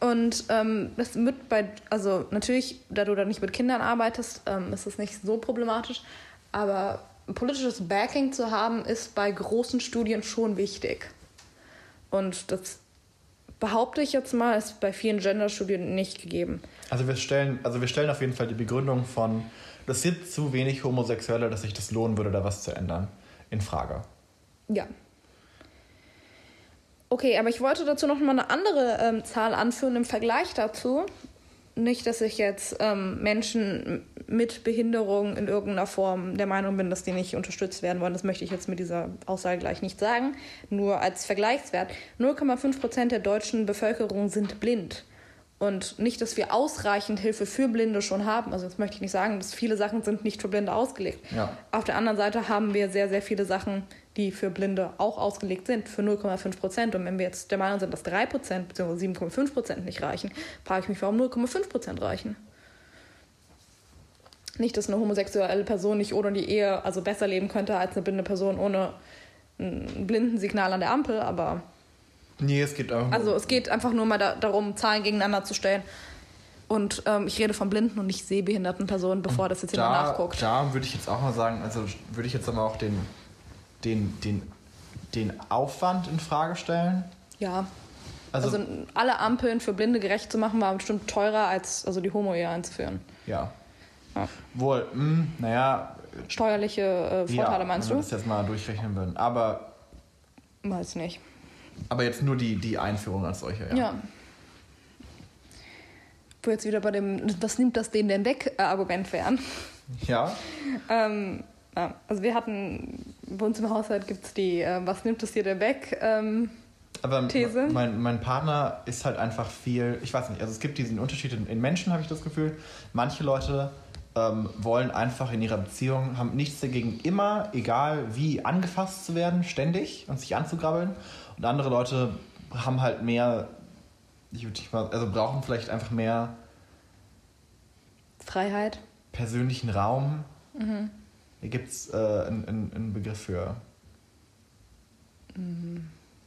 Und ähm, das wird bei, also natürlich, da du da nicht mit Kindern arbeitest, ähm, ist es nicht so problematisch. Aber politisches Backing zu haben, ist bei großen Studien schon wichtig. Und das behaupte ich jetzt mal, ist bei vielen Gender-Studien nicht gegeben. Also wir stellen, also wir stellen auf jeden Fall die Begründung von, das sind zu wenig Homosexuelle, dass sich das lohnen würde, da was zu ändern, in Frage. Ja. Okay, aber ich wollte dazu noch mal eine andere ähm, Zahl anführen im Vergleich dazu. Nicht, dass ich jetzt ähm, Menschen mit Behinderung in irgendeiner Form der Meinung bin, dass die nicht unterstützt werden wollen. Das möchte ich jetzt mit dieser Aussage gleich nicht sagen. Nur als Vergleichswert. 0,5 Prozent der deutschen Bevölkerung sind blind. Und nicht, dass wir ausreichend Hilfe für Blinde schon haben. Also das möchte ich nicht sagen, dass viele Sachen sind nicht für Blinde ausgelegt. Ja. Auf der anderen Seite haben wir sehr, sehr viele Sachen, die für Blinde auch ausgelegt sind, für 0,5 Prozent. Und wenn wir jetzt der Meinung sind, dass 3 Prozent bzw. 7,5 Prozent nicht reichen, frage ich mich, warum 0,5 Prozent reichen. Nicht, dass eine homosexuelle Person nicht ohne die Ehe also besser leben könnte als eine blinde Person ohne ein Blindensignal an der Ampel, aber Nee, es geht nur- also es geht einfach nur mal da, darum, Zahlen gegeneinander zu stellen. Und ähm, ich rede von blinden und nicht sehbehinderten Personen, bevor das jetzt jemand da, nachguckt. Da würde ich jetzt auch mal sagen, also würde ich jetzt aber auch den, den, den, den Aufwand in Frage stellen. Ja. Also, Also, alle Ampeln für Blinde gerecht zu machen, war bestimmt teurer, als also die Homo-Ehe einzuführen. ja. Ja. Wohl, mh, naja, Steuerliche äh, Vorteile ja, meinst wenn wir du? das jetzt mal durchrechnen würden. Aber, Weiß nicht. aber jetzt nur die, die Einführung als solche, ja. Ja. Wo jetzt wieder bei dem, was nimmt das denen denn weg, äh, Argument wären. Ja, Ähm, ja, also wir hatten, bei uns im Haushalt gibt es die, äh, was nimmt es dir denn weg? Ähm, aber These? Mein, mein Partner ist halt einfach viel, ich weiß nicht, also es gibt diesen Unterschied in, in Menschen, habe ich das Gefühl. Manche Leute ähm, wollen einfach in ihrer Beziehung, haben nichts dagegen, immer, egal wie, angefasst zu werden, ständig und sich anzugrabbeln. Und andere Leute haben halt mehr, ich würde nicht mal, also brauchen vielleicht einfach mehr Freiheit. persönlichen Raum. Mhm. Hier gibt es äh, einen, einen, Begriff für.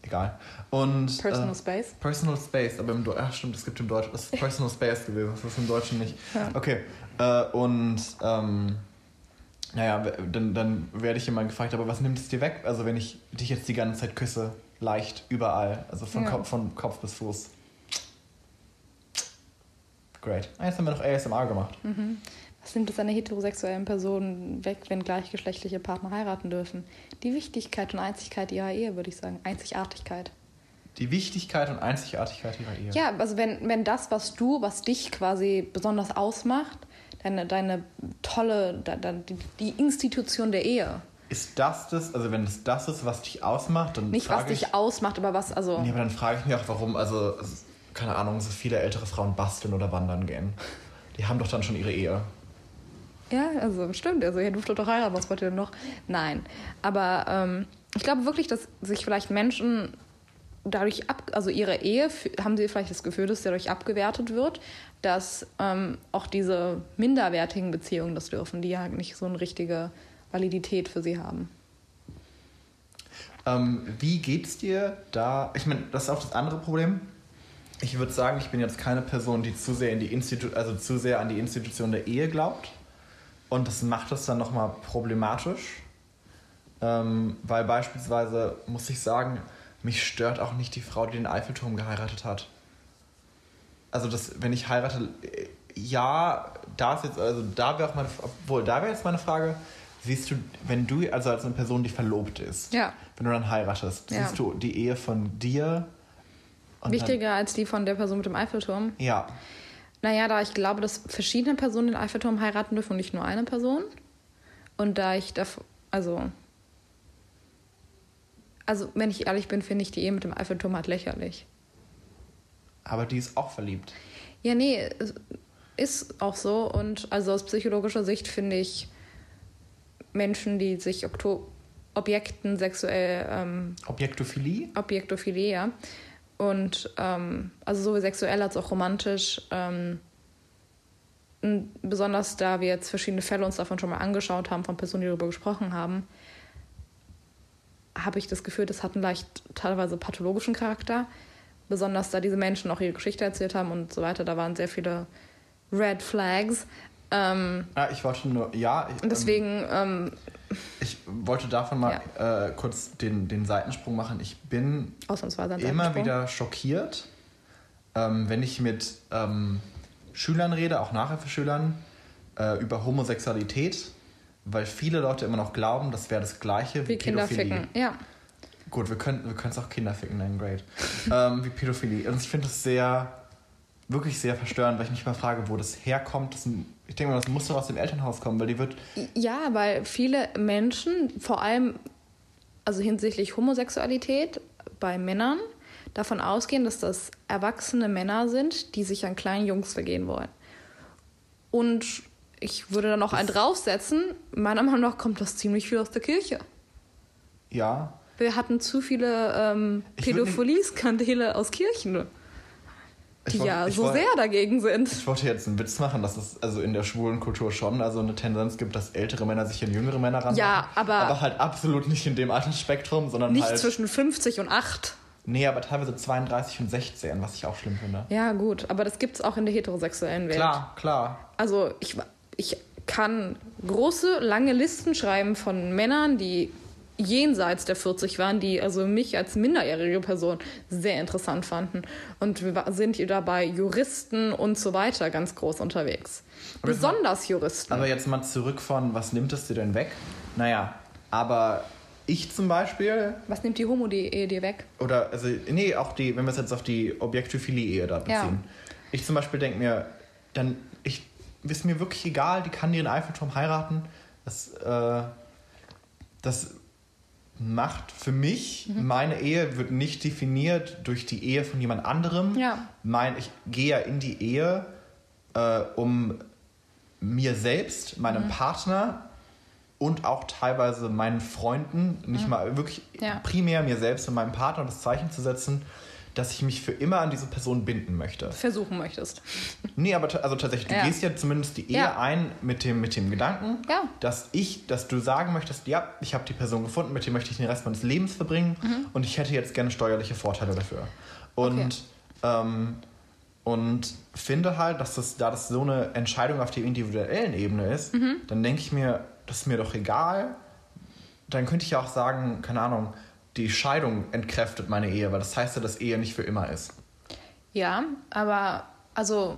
Egal. Und, Mhm. Personal äh, Space. Personal Space, aber im Deutschen, ach stimmt, es gibt im Deutschen, das ist Personal Space gewesen, das ist im Deutschen nicht. Ja. Okay, äh, und ähm, naja, dann, dann werde ich immer gefragt, aber was nimmt es dir weg? Also wenn ich dich jetzt die ganze Zeit küsse, leicht, überall, also von, Ja. Kopf, von Kopf bis Fuß. Great. Ah, Jetzt haben wir noch ASMR gemacht. Mhm. Was nimmt es einer heterosexuellen Person weg, wenn gleichgeschlechtliche Partner heiraten dürfen? Die Wichtigkeit und Einzigkeit ihrer Ehe, würde ich sagen. Einzigartigkeit. Die Wichtigkeit und Einzigartigkeit ihrer Ehe. Ja, also wenn, wenn das, was du, was dich quasi besonders ausmacht, deine, deine tolle, de, de, die, Institution der Ehe. Ist das das, also wenn es das ist, was dich ausmacht, dann Nicht was frage ich, dich ausmacht, aber was, also. Nee, aber dann frage ich mich auch, warum, also, keine Ahnung, so viele ältere Frauen basteln oder wandern gehen. Die haben doch dann schon ihre Ehe. Ja, also stimmt. Also ihr durftet doch heiraten, was wollt ihr denn noch? Nein. Aber ähm, ich glaube wirklich, dass sich vielleicht Menschen dadurch ab, also ihre Ehe, haben sie vielleicht das Gefühl, dass dadurch abgewertet wird, dass ähm, auch diese minderwertigen Beziehungen das dürfen, die ja nicht so eine richtige, Validität für sie haben. Ähm, wie geht's dir da? Ich meine, das ist auch das andere Problem. Ich würde sagen, ich bin jetzt keine Person, die zu sehr in die Institu also zu sehr an die Institution der Ehe glaubt. Und das macht es dann nochmal problematisch. Ähm, weil beispielsweise, muss ich sagen, mich stört auch nicht die Frau, die den Eiffelturm geheiratet hat. Also das, wenn ich heirate, äh, ja, da ist jetzt, also da wäre auch meine, obwohl, da wäre jetzt meine Frage, siehst du, wenn du, also als eine Person, die verlobt ist, Ja. wenn du dann heiratest, Ja. siehst du die Ehe von dir und Wichtiger als die von der Person mit dem Eiffelturm. Dann, ja. Naja, da ich glaube, dass verschiedene Personen den Eiffelturm heiraten dürfen und nicht nur eine Person. Und da ich da, also, also wenn ich ehrlich bin, finde ich die Ehe mit dem Eiffelturm halt lächerlich. Aber die ist auch verliebt. Ja, nee, ist auch so. Und also aus psychologischer Sicht finde ich Menschen, die sich Okto Objekten sexuell, ähm, Objektophilie? Objektophilie, ja. Und ähm, also sowohl sexuell als auch romantisch. Ähm, besonders da wir jetzt verschiedene Fälle uns davon schon mal angeschaut haben, von Personen, die darüber gesprochen haben, habe ich das Gefühl, das hat einen leicht teilweise pathologischen Charakter. Besonders da diese Menschen auch ihre Geschichte erzählt haben und so weiter. Da waren sehr viele Red Flags. Ähm, Ja, ich wollte nur, ja. Ich, und deswegen, ähm, Ich wollte davon mal äh, kurz den, den Seitensprung machen. Ich bin immer wieder schockiert, ähm, wenn ich mit ähm, Schülern rede, auch Nachhilfeschülern, äh, über Homosexualität, weil viele Leute immer noch glauben, das wäre das Gleiche wie, wie Kinder ficken. Ja. Gut, wir können wir es auch Kinderficken nennen, great. ähm, wie Pädophilie. Und ich finde das sehr, wirklich sehr verstörend, weil ich mich mal frage, wo das herkommt. Das, ich denke mal, das muss doch aus dem Elternhaus kommen, weil die wird Ja, weil viele Menschen, vor allem also hinsichtlich Homosexualität bei Männern, davon ausgehen, dass das erwachsene Männer sind, die sich an kleinen Jungs vergehen wollen. Und ich würde da noch einen draufsetzen. Meiner Meinung nach kommt das ziemlich viel aus der Kirche. ja, Wir hatten zu viele ähm, Pädophilie-Skandale aus Kirchen, die wollt- ja so wollt- sehr dagegen sind. Ich wollte jetzt einen Witz machen, dass es also in der schwulen Kultur schon also eine Tendenz gibt, dass ältere Männer sich an jüngere Männer ranmachen. Ja, aber- Aber halt absolut nicht in dem Altersspektrum, sondern Nicht halt... zwischen 50 und 8. Nee, aber teilweise 32 und 16, was ich auch schlimm finde. Ja, gut, aber das gibt es auch in der heterosexuellen Welt. Klar, klar. Also ich, ich kann große, lange Listen schreiben von Männern, die jenseits der 40 waren, die also mich als minderjährige Person sehr interessant fanden. Und wir sind hier dabei Juristen und so weiter ganz groß unterwegs. Aber jetzt mal- Besonders Juristen. Aber jetzt mal zurück von, was nimmt es dir denn weg? Naja, aber ich zum Beispiel, Was nimmt die Homo-Ehe dir weg? oder, also, nee, auch die, wenn wir es jetzt auf die Objektophilie-Ehe da Ja. beziehen. Ich zum Beispiel denke mir, dann, ich, ist mir wirklich egal, die kann ihren Eiffelturm heiraten. Das, äh, das macht für mich, Mhm. meine Ehe wird nicht definiert durch die Ehe von jemand anderem. Ja. Mein, ich gehe ja in die Ehe, äh, um mir selbst, meinem Mhm. Partner und auch teilweise meinen Freunden, nicht mal wirklich Mhm. Ja. primär mir selbst und meinem Partner das Zeichen zu setzen, dass ich mich für immer an diese Person binden möchte. Versuchen möchtest. Nee, aber also tatsächlich, du Ja. gehst ja zumindest die Ehe Ja. ein mit dem, mit dem Gedanken, Ja. dass ich, dass du sagen möchtest, ja, ich habe die Person gefunden, mit der möchte ich den Rest meines Lebens verbringen Mhm. und ich hätte jetzt gerne steuerliche Vorteile dafür. Und, ähm, und finde halt, dass das, da das so eine Entscheidung auf der individuellen Ebene ist, Mhm. dann denke ich mir, das ist mir doch egal. Dann könnte ich ja auch sagen, keine Ahnung, die Scheidung entkräftet meine Ehe, weil das heißt ja, dass Ehe nicht für immer ist. Ja, aber also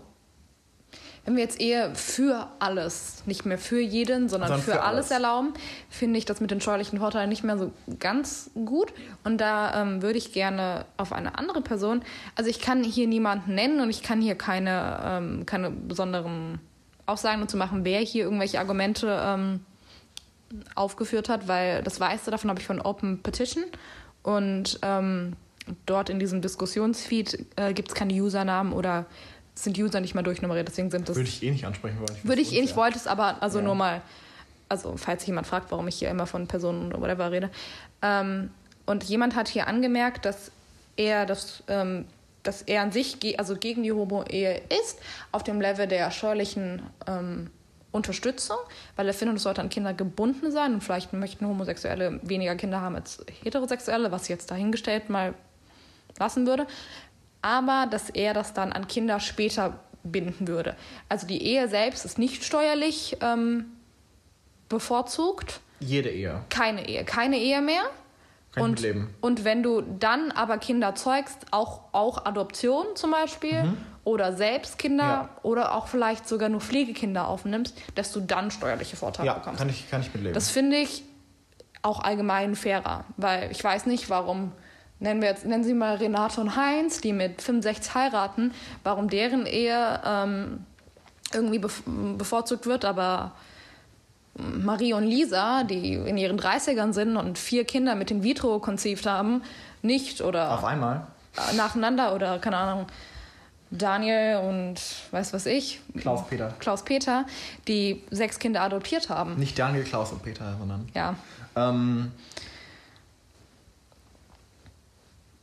wenn wir jetzt eher für alles, nicht mehr für jeden, sondern Sondern für, für alles alles. erlauben, finde ich das mit den steuerlichen Vorteilen nicht mehr so ganz gut. Und da ähm, würde ich gerne auf eine andere Person, also ich kann hier niemanden nennen und ich kann hier keine, ähm, keine besonderen Aussagen dazu machen, wer hier irgendwelche Argumente ähm, aufgeführt hat, weil das meiste davon habe ich von Open Petition und ähm, dort in diesem Diskussionsfeed äh, gibt es keine Usernamen oder sind User nicht mal durchnummeriert, deswegen sind das Würde ich eh nicht ansprechen wollen. würde ich eh nicht, wollte es aber also Ja. nur mal, also falls sich jemand fragt, warum ich hier immer von Personen oder whatever rede. Ähm, und jemand hat hier angemerkt, dass er das, ähm, dass er an sich, ge also gegen die Homo-Ehe ist, auf dem Level der steuerlichen ähm, Unterstützung, weil er findet, es sollte an Kinder gebunden sein und vielleicht möchten Homosexuelle weniger Kinder haben als Heterosexuelle, was ich jetzt dahingestellt mal lassen würde. Aber dass er das dann an Kinder später binden würde. Also die Ehe selbst ist nicht steuerlich ähm, bevorzugt. Jede Ehe. Keine Ehe. Keine Ehe mehr. Ich und, und wenn du dann aber Kinder zeugst, auch, auch Adoption zum Beispiel oder selbst Kinder. Ja. oder auch vielleicht sogar nur Pflegekinder aufnimmst, dass du dann steuerliche Vorteile Ja, bekommst. kann ich, kann ich mitleben. Das finde ich auch allgemein fairer, weil ich weiß nicht, warum nennen wir jetzt nennen Sie mal Renate und Heinz, die mit 65 heiraten, warum deren Ehe ähm, irgendwie bevorzugt wird, aber Marie und Lisa, die in ihren 30ern sind und vier Kinder mit in vitro conceived haben, nicht oder Auf einmal. nacheinander oder keine Ahnung Daniel und weiß was ich Klaus Peter. Klaus Peter, die sechs Kinder adoptiert haben. Nicht Daniel, Klaus und Peter, sondern. Ja, Ähm,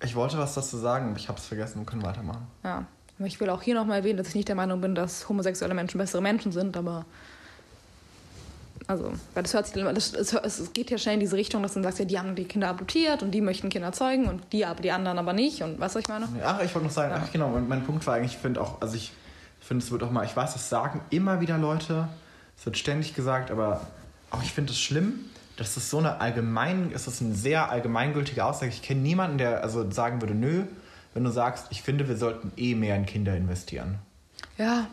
ich wollte was dazu sagen, aber ich habe es vergessen. Wir können weitermachen. Ja, ich will auch hier nochmal erwähnen, dass ich nicht der Meinung bin, dass homosexuelle Menschen bessere Menschen sind, aber. Also, weil das hört sich dann, das, es, es geht ja schnell in diese Richtung, dass du dann sagst, ja, die haben die Kinder adoptiert und die möchten Kinder zeugen und die aber die anderen aber nicht und was ich meine? Ach, ich wollte noch sagen, ach genau, mein, mein Punkt war eigentlich, ich finde auch, also ich finde, es wird auch mal, ich weiß, das sagen immer wieder Leute, es wird ständig gesagt, aber auch ich finde es schlimm, dass es so eine allgemein, es ist eine sehr allgemeingültige Aussage. Ich kenne niemanden, der also sagen würde, nö, wenn du sagst, ich finde, wir sollten eh mehr in Kinder investieren. Ja.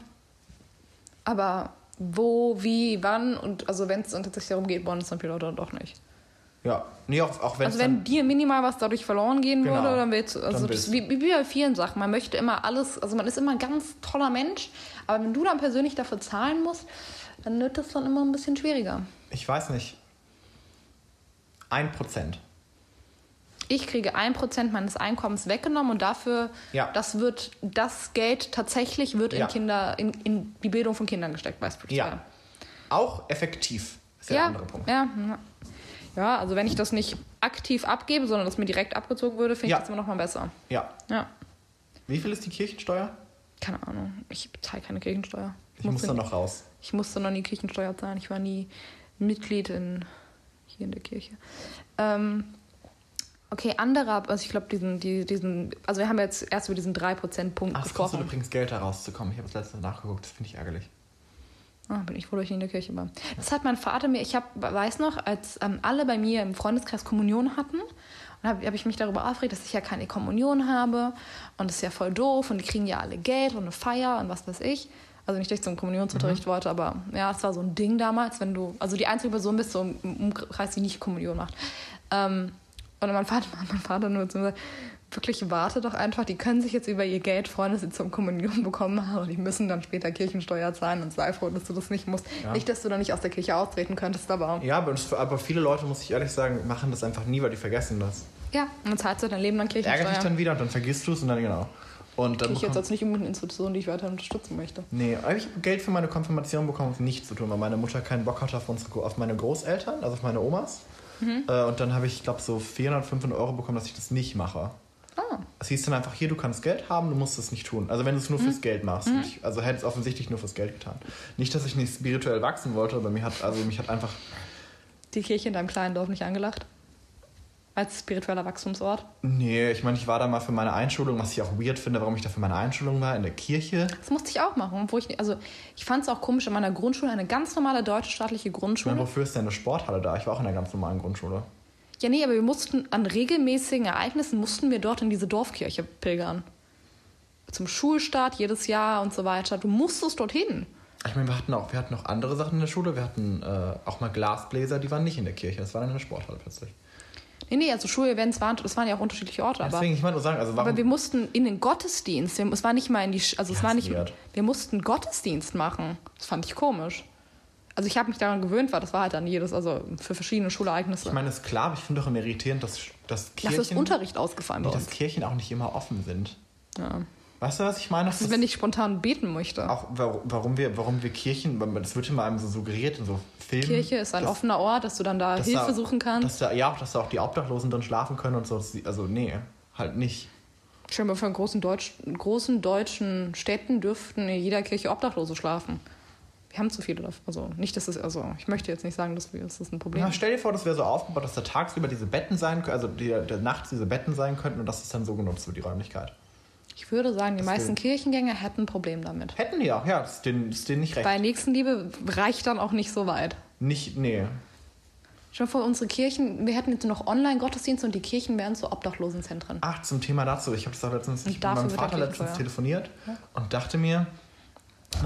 Aber wo, wie, wann und also wenn es dann tatsächlich darum geht, wollen es dann viele Leute doch nicht. Ja, nee, auch, auch wenn Also wenn dir minimal was dadurch verloren gehen Genau. würde, dann willst du, also Dann das, wie, wie bei vielen Sachen, man möchte immer alles, also man ist immer ein ganz toller Mensch, aber wenn du dann persönlich dafür zahlen musst, dann wird das dann immer ein bisschen schwieriger. ich weiß nicht, ein Prozent. Ich kriege ein Prozent meines Einkommens weggenommen und dafür, Ja. das wird, das Geld tatsächlich wird Ja. in Kinder, in, in die Bildung von Kindern gesteckt, beispielsweise. Ja. Auch effektiv ist der ja, andere Punkt. ja, ja. Also wenn ich das nicht aktiv abgebe, sondern das mir direkt abgezogen würde, finde ich das immer noch mal besser. Ja. Ja. Wie viel ist die Kirchensteuer? Keine Ahnung. Ich bezahle keine Kirchensteuer. Ich muss musste nie- noch raus. Ich musste noch nie Kirchensteuer zahlen. Ich war nie Mitglied in, hier in der Kirche. Ähm, okay, anderer, also ich glaube, diesen, die, diesen, also wir haben jetzt erst über diesen 3%-Punkt Ach, es kostet gesprochen. übrigens Geld, da rauszukommen. Ich habe das letzte Mal nachgeguckt, das finde ich ärgerlich. Ah, bin ich froh, dass ich in der Kirche war. Das hat mein Vater mir, ich hab, weiß noch, als ähm, alle bei mir im Freundeskreis Kommunion hatten, und habe hab ich mich darüber aufgeregt, dass ich ja keine Kommunion habe und das ist ja voll doof und die kriegen ja alle Geld und eine Feier und was weiß ich. Also nicht, dass ich zum Kommunionsunterricht wollte, aber ja, es war so ein Ding damals, wenn du, also die einzige Person bist so im Umkreis, die nicht Kommunion macht. Ähm, und mein Vater, mein Vater nur zu mir gesagt, wirklich warte doch einfach, die können sich jetzt über ihr Geld freuen, dass sie zum Kommunion bekommen haben und die müssen dann später Kirchensteuer zahlen und sei froh, dass du das nicht musst. Ja. Nicht, dass du dann nicht aus der Kirche austreten könntest, aber Ja, aber, viele Leute, muss ich ehrlich sagen, machen das einfach nie, weil die vergessen das. ja, und dann zahlst du dein Leben lang Ärgert dich Kirchensteuer. dann wieder und dann vergisst du es und dann genau. Und dann Kirche jetzt als nicht unbedingt eine Institution, die ich weiter unterstützen möchte. Nee, aber ich habe Geld für meine Konfirmation bekommen, nichts zu tun, weil meine Mutter keinen Bock hatte auf, unsere, auf meine Großeltern, also auf meine Omas. Mhm. Äh, und dann habe ich, glaube so 400, 500 Euro bekommen, dass ich das nicht mache. Ah, Es hieß dann einfach, hier, du kannst Geld haben, du musst es nicht tun. Also wenn du es nur Mhm. fürs Geld machst. Und Ich, also hätte es offensichtlich nur fürs Geld getan. Nicht, dass ich nicht spirituell wachsen wollte, aber mir hat, also mich hat einfach, die Kirche in deinem kleinen Dorf nicht angelacht? Als spiritueller Wachstumsort? nee, ich meine, ich war da mal für meine Einschulung, was ich auch weird finde, warum ich da für meine Einschulung war, in der Kirche. Das musste ich auch machen. Wo ich, also ich fand es auch komisch in meiner Grundschule, eine ganz normale deutsche staatliche Ich meine, Grundschule. wofür ist denn eine Sporthalle da? Ich war auch in einer ganz normalen Grundschule. Ja, nee, aber wir mussten an regelmäßigen Ereignissen mussten wir dort in diese Dorfkirche pilgern. Zum Schulstart jedes Jahr und so weiter. Du musstest dorthin. Ich meine, wir hatten auch, wir hatten auch andere Sachen in der Schule. Wir hatten äh, auch mal Glasbläser, die waren nicht in der Kirche. Das war dann in der Sporthalle plötzlich. Nee, nee, also Schulevents waren, das waren ja auch unterschiedliche Orte, aber, Deswegen, ich meine nur sagen, also warum... aber wir mussten in den Gottesdienst, wir- es war nicht mal in die, also es war nicht, weird. wir mussten Gottesdienst machen. Das fand ich komisch. Also ich habe mich daran gewöhnt, weil das war halt dann jedes, also für verschiedene Schulereignisse. ich meine, ist klar, aber ich finde doch immer irritierend, dass, dass Dafür ist Kirchen... Unterricht ausgefallen uns. dass Kirchen auch nicht immer offen sind. Ja. Weißt du, was ich meine? Das ist, wenn ich spontan beten möchte. auch warum, wir, warum wir Kirchen, das wird immer einem so suggeriert in so Filmen. Kirche ist ein dass- offener Ort, dass du dann da Hilfe da, suchen kannst. Dass da, ja, dass da auch die Obdachlosen drin schlafen können und so. Also, nee, halt nicht. Stell mal vor, in großen, Deutsch, großen deutschen Städten dürften in jeder Kirche Obdachlose schlafen. Wir haben zu viele davon. Also nicht, dass es, also ich möchte jetzt nicht sagen, dass wir, dass das ein Problem ist. stell dir vor, das wäre so aufgebaut, dass da tagsüber diese Betten sein können, also die, der nachts diese Betten sein könnten und dass es dann so genutzt wird, die Räumlichkeit. Ich würde sagen, die Das meisten will- Kirchengänger hätten ein Problem damit. Hätten die ja, ja, ist denen, ist denen nicht recht. Bei Nächstenliebe reicht dann auch nicht so weit. Nicht, nee. Schon vor unsere Kirchen, wir hätten jetzt noch Online-Gottesdienste und die Kirchen wären so Obdachlosenzentren. Ach, zum Thema dazu. Ich habe letztens mit meinem Vater letztens telefoniert und dachte mir,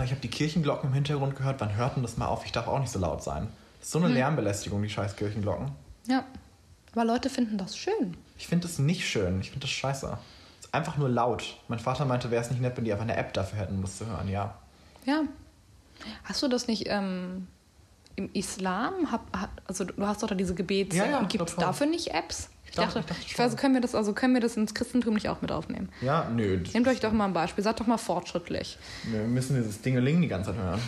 ich habe die Kirchenglocken im Hintergrund gehört, wann hört denn das mal auf? Ich darf auch nicht so laut sein. Das ist so eine Hm. Lärmbelästigung, die scheiß Kirchenglocken. Ja. Aber Leute finden das schön. Ich finde das nicht schön. Ich finde das scheiße. Einfach nur laut. Mein Vater meinte, wäre es nicht nett, wenn die einfach eine App dafür hätten, um das zu hören. Ja. Ja. Hast du das nicht ähm, im Islam? Hab, also du hast doch da diese Gebets. Ja, ja, Gibt es dafür nicht Apps? Ich Doch, dachte, ich dachte ich weiß, können wir das, also können wir das ins Christentum nicht auch mit aufnehmen? Ja, nö. Nehmt euch doch mal ein Beispiel, seid doch mal fortschrittlich. Wir müssen dieses Dingeling die ganze Zeit hören.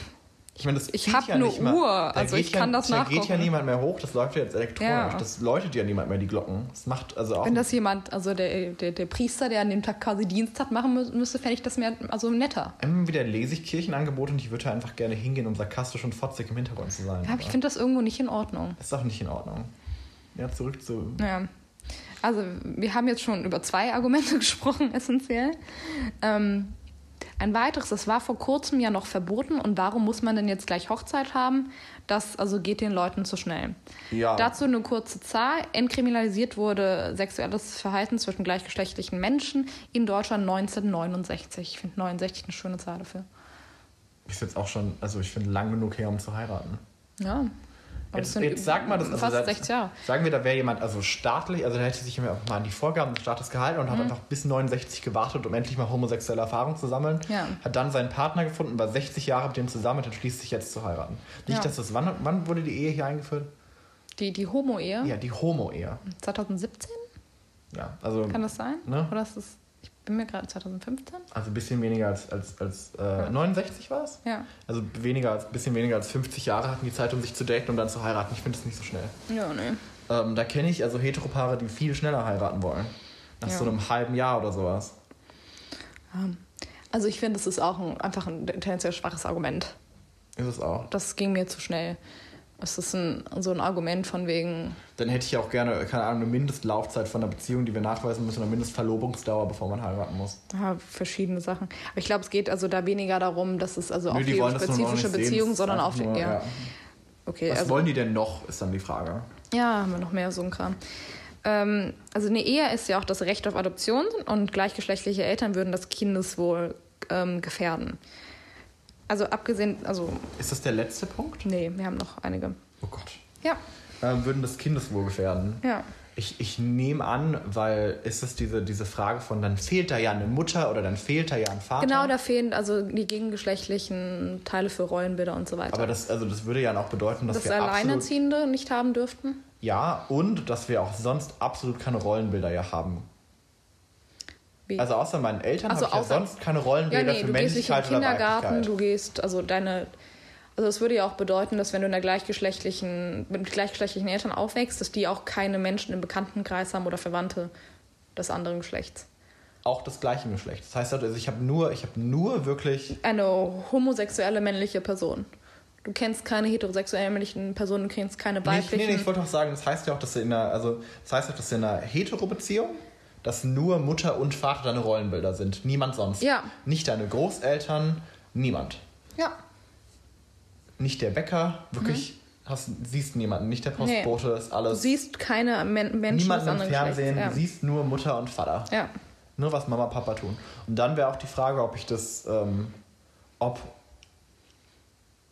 Ich meine, das Ich zieht hab ja eine mal- Uhr, da also ich kann ja, das Da geht ja nachgucken. niemand mehr hoch, das läuft ja jetzt elektronisch. Ja. Das läutet ja niemand mehr, die Glocken. Das macht also auch. Wenn das jemand, also der, der, der Priester, der an dem Tag quasi Dienst hat, machen mü- müsste, fände ich das mehr, also netter. Immer wieder lese ich Kirchenangebote und ich würde einfach gerne hingehen, um sarkastisch und fotzig im Hintergrund zu sein. Ja, aber ich finde das irgendwo nicht in Ordnung. ist doch nicht in Ordnung. Ja, zurück zu. Ja. Also, wir haben jetzt schon über zwei Argumente gesprochen, essentiell. Ähm, ein weiteres, das war vor kurzem ja noch verboten. Und warum muss man denn jetzt gleich Hochzeit haben? Das also geht den Leuten zu schnell. Ja. Dazu eine kurze Zahl. Entkriminalisiert wurde sexuelles Verhalten zwischen gleichgeschlechtlichen Menschen in Deutschland 1969. Ich finde 69 eine schöne Zahl dafür. Ist jetzt auch schon, also ich finde lang genug her, um zu heiraten. Ja. Jetzt, jetzt sag mal, das also fast seit- 60 Jahre. Sagen wir, da wäre jemand also staatlich, also da hätte sich jemand mal an die Vorgaben des Staates gehalten und hat einfach bis 69 gewartet, um endlich mal homosexuelle Erfahrung zu sammeln. Ja. Hat dann seinen Partner gefunden, war 60 Jahre mit dem zusammen und entschließt sich jetzt zu heiraten. Nicht, Ja. dass das, wann, wann wurde die Ehe hier eingeführt? Die, die Homo-Ehe? Ja, die Homo-Ehe. 2017? Ja, also, Kann das sein? Ne? Oder ist das. Ich bin mir gerade 2015? also ein bisschen weniger als, als, als äh, 69 war es? Ja. Also weniger als, bisschen weniger als 50 Jahre hatten die Zeit, um sich zu daten und dann zu heiraten. Ich finde das nicht so schnell. Ja, nee. Ähm, da kenne ich also Heteropaare, die viel schneller heiraten wollen. Nach Ja. so einem halben Jahr oder sowas. Also ich finde, es ist auch ein, einfach ein tendenziell schwaches Argument. Ist es auch. Das ging mir zu schnell. Es ist ein, so ein Argument von wegen, Dann hätte ich auch gerne, keine Ahnung, eine Mindestlaufzeit von einer Beziehung, die wir nachweisen müssen, eine Mindestverlobungsdauer, bevor man heiraten muss. ja, verschiedene Sachen. Aber ich glaube, es geht also da weniger darum, dass es also Nö, auf die spezifische Beziehung, sondern auf die. nur, ja. ja. Okay, Was also, wollen die denn noch, ist dann die Frage. Ja, haben wir noch mehr so ein Kram. Ähm, also eine Ehe ist ja auch das Recht auf Adoption und gleichgeschlechtliche Eltern würden das Kindeswohl ähm, gefährden. Also abgesehen, also Ist das der letzte Punkt? nee, wir haben noch einige. Oh Gott. Ja, Ähm, würden das Kindeswohl gefährden? ja. Ich, ich nehme an, weil ist es diese, diese Frage von, dann fehlt da ja eine Mutter oder dann fehlt da ja ein Vater. Genau, da fehlen also die gegengeschlechtlichen Teile für Rollenbilder und so weiter. Aber das, also das würde ja auch bedeuten, dass dass wir Alleinerziehende nicht haben dürften? Ja, und dass wir auch sonst absolut keine Rollenbilder ja haben. Wie? Also außer meinen Eltern Also habe ich ja sonst keine ja, Rollenbilder nee, für du gehst nicht in den Männlichkeit oder Kindergarten, du gehst, also deine, also es würde ja auch bedeuten, dass wenn du in der gleichgeschlechtlichen, mit gleichgeschlechtlichen Eltern aufwächst, dass die auch keine Menschen im Bekanntenkreis haben oder Verwandte des anderen Geschlechts. Auch des gleichen Geschlechts. Das heißt also, ich habe nur, ich habe nur wirklich Eine homosexuelle männliche Person. Du kennst keine heterosexuellen männlichen Personen, du kennst keine weiblichen. nee, nee, ich wollte auch sagen, das heißt ja auch, dass in einer, also das heißt auch, dass in einer Hetero-Beziehung, dass nur Mutter und Vater deine Rollenbilder sind. Niemand sonst. Ja. Nicht deine Großeltern, niemand. ja, Nicht der Bäcker, wirklich, hast, siehst niemanden. Nicht der Postbote, ist du alles. siehst keine Men Menschen des niemanden im Fernsehen, du siehst nur Mutter und Vater. Ja. ja. Nur was Mama, Papa tun. Und dann wäre auch die Frage, ob ich das, ähm, ob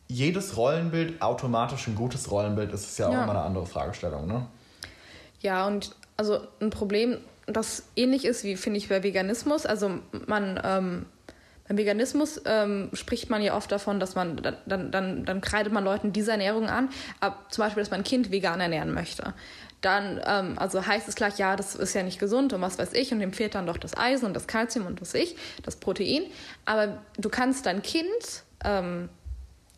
jedes Rollenbild automatisch ein gutes Rollenbild ist, ist ja auch Ja. immer eine andere Fragestellung, ne? Ja, und also ein Problem, das ähnlich ist wie, finde ich, bei Veganismus. Also man, ähm, beim Veganismus ähm, spricht man ja oft davon, dass man, dann, dann, dann kreidet man Leuten diese Ernährung an, ab, zum Beispiel, dass man ein Kind vegan ernähren möchte. Dann, ähm, also heißt es gleich, ja, das ist ja nicht gesund und was weiß ich, und dem fehlt dann doch das Eisen und das Kalzium und was ich, das Protein. Aber du kannst dein Kind ähm,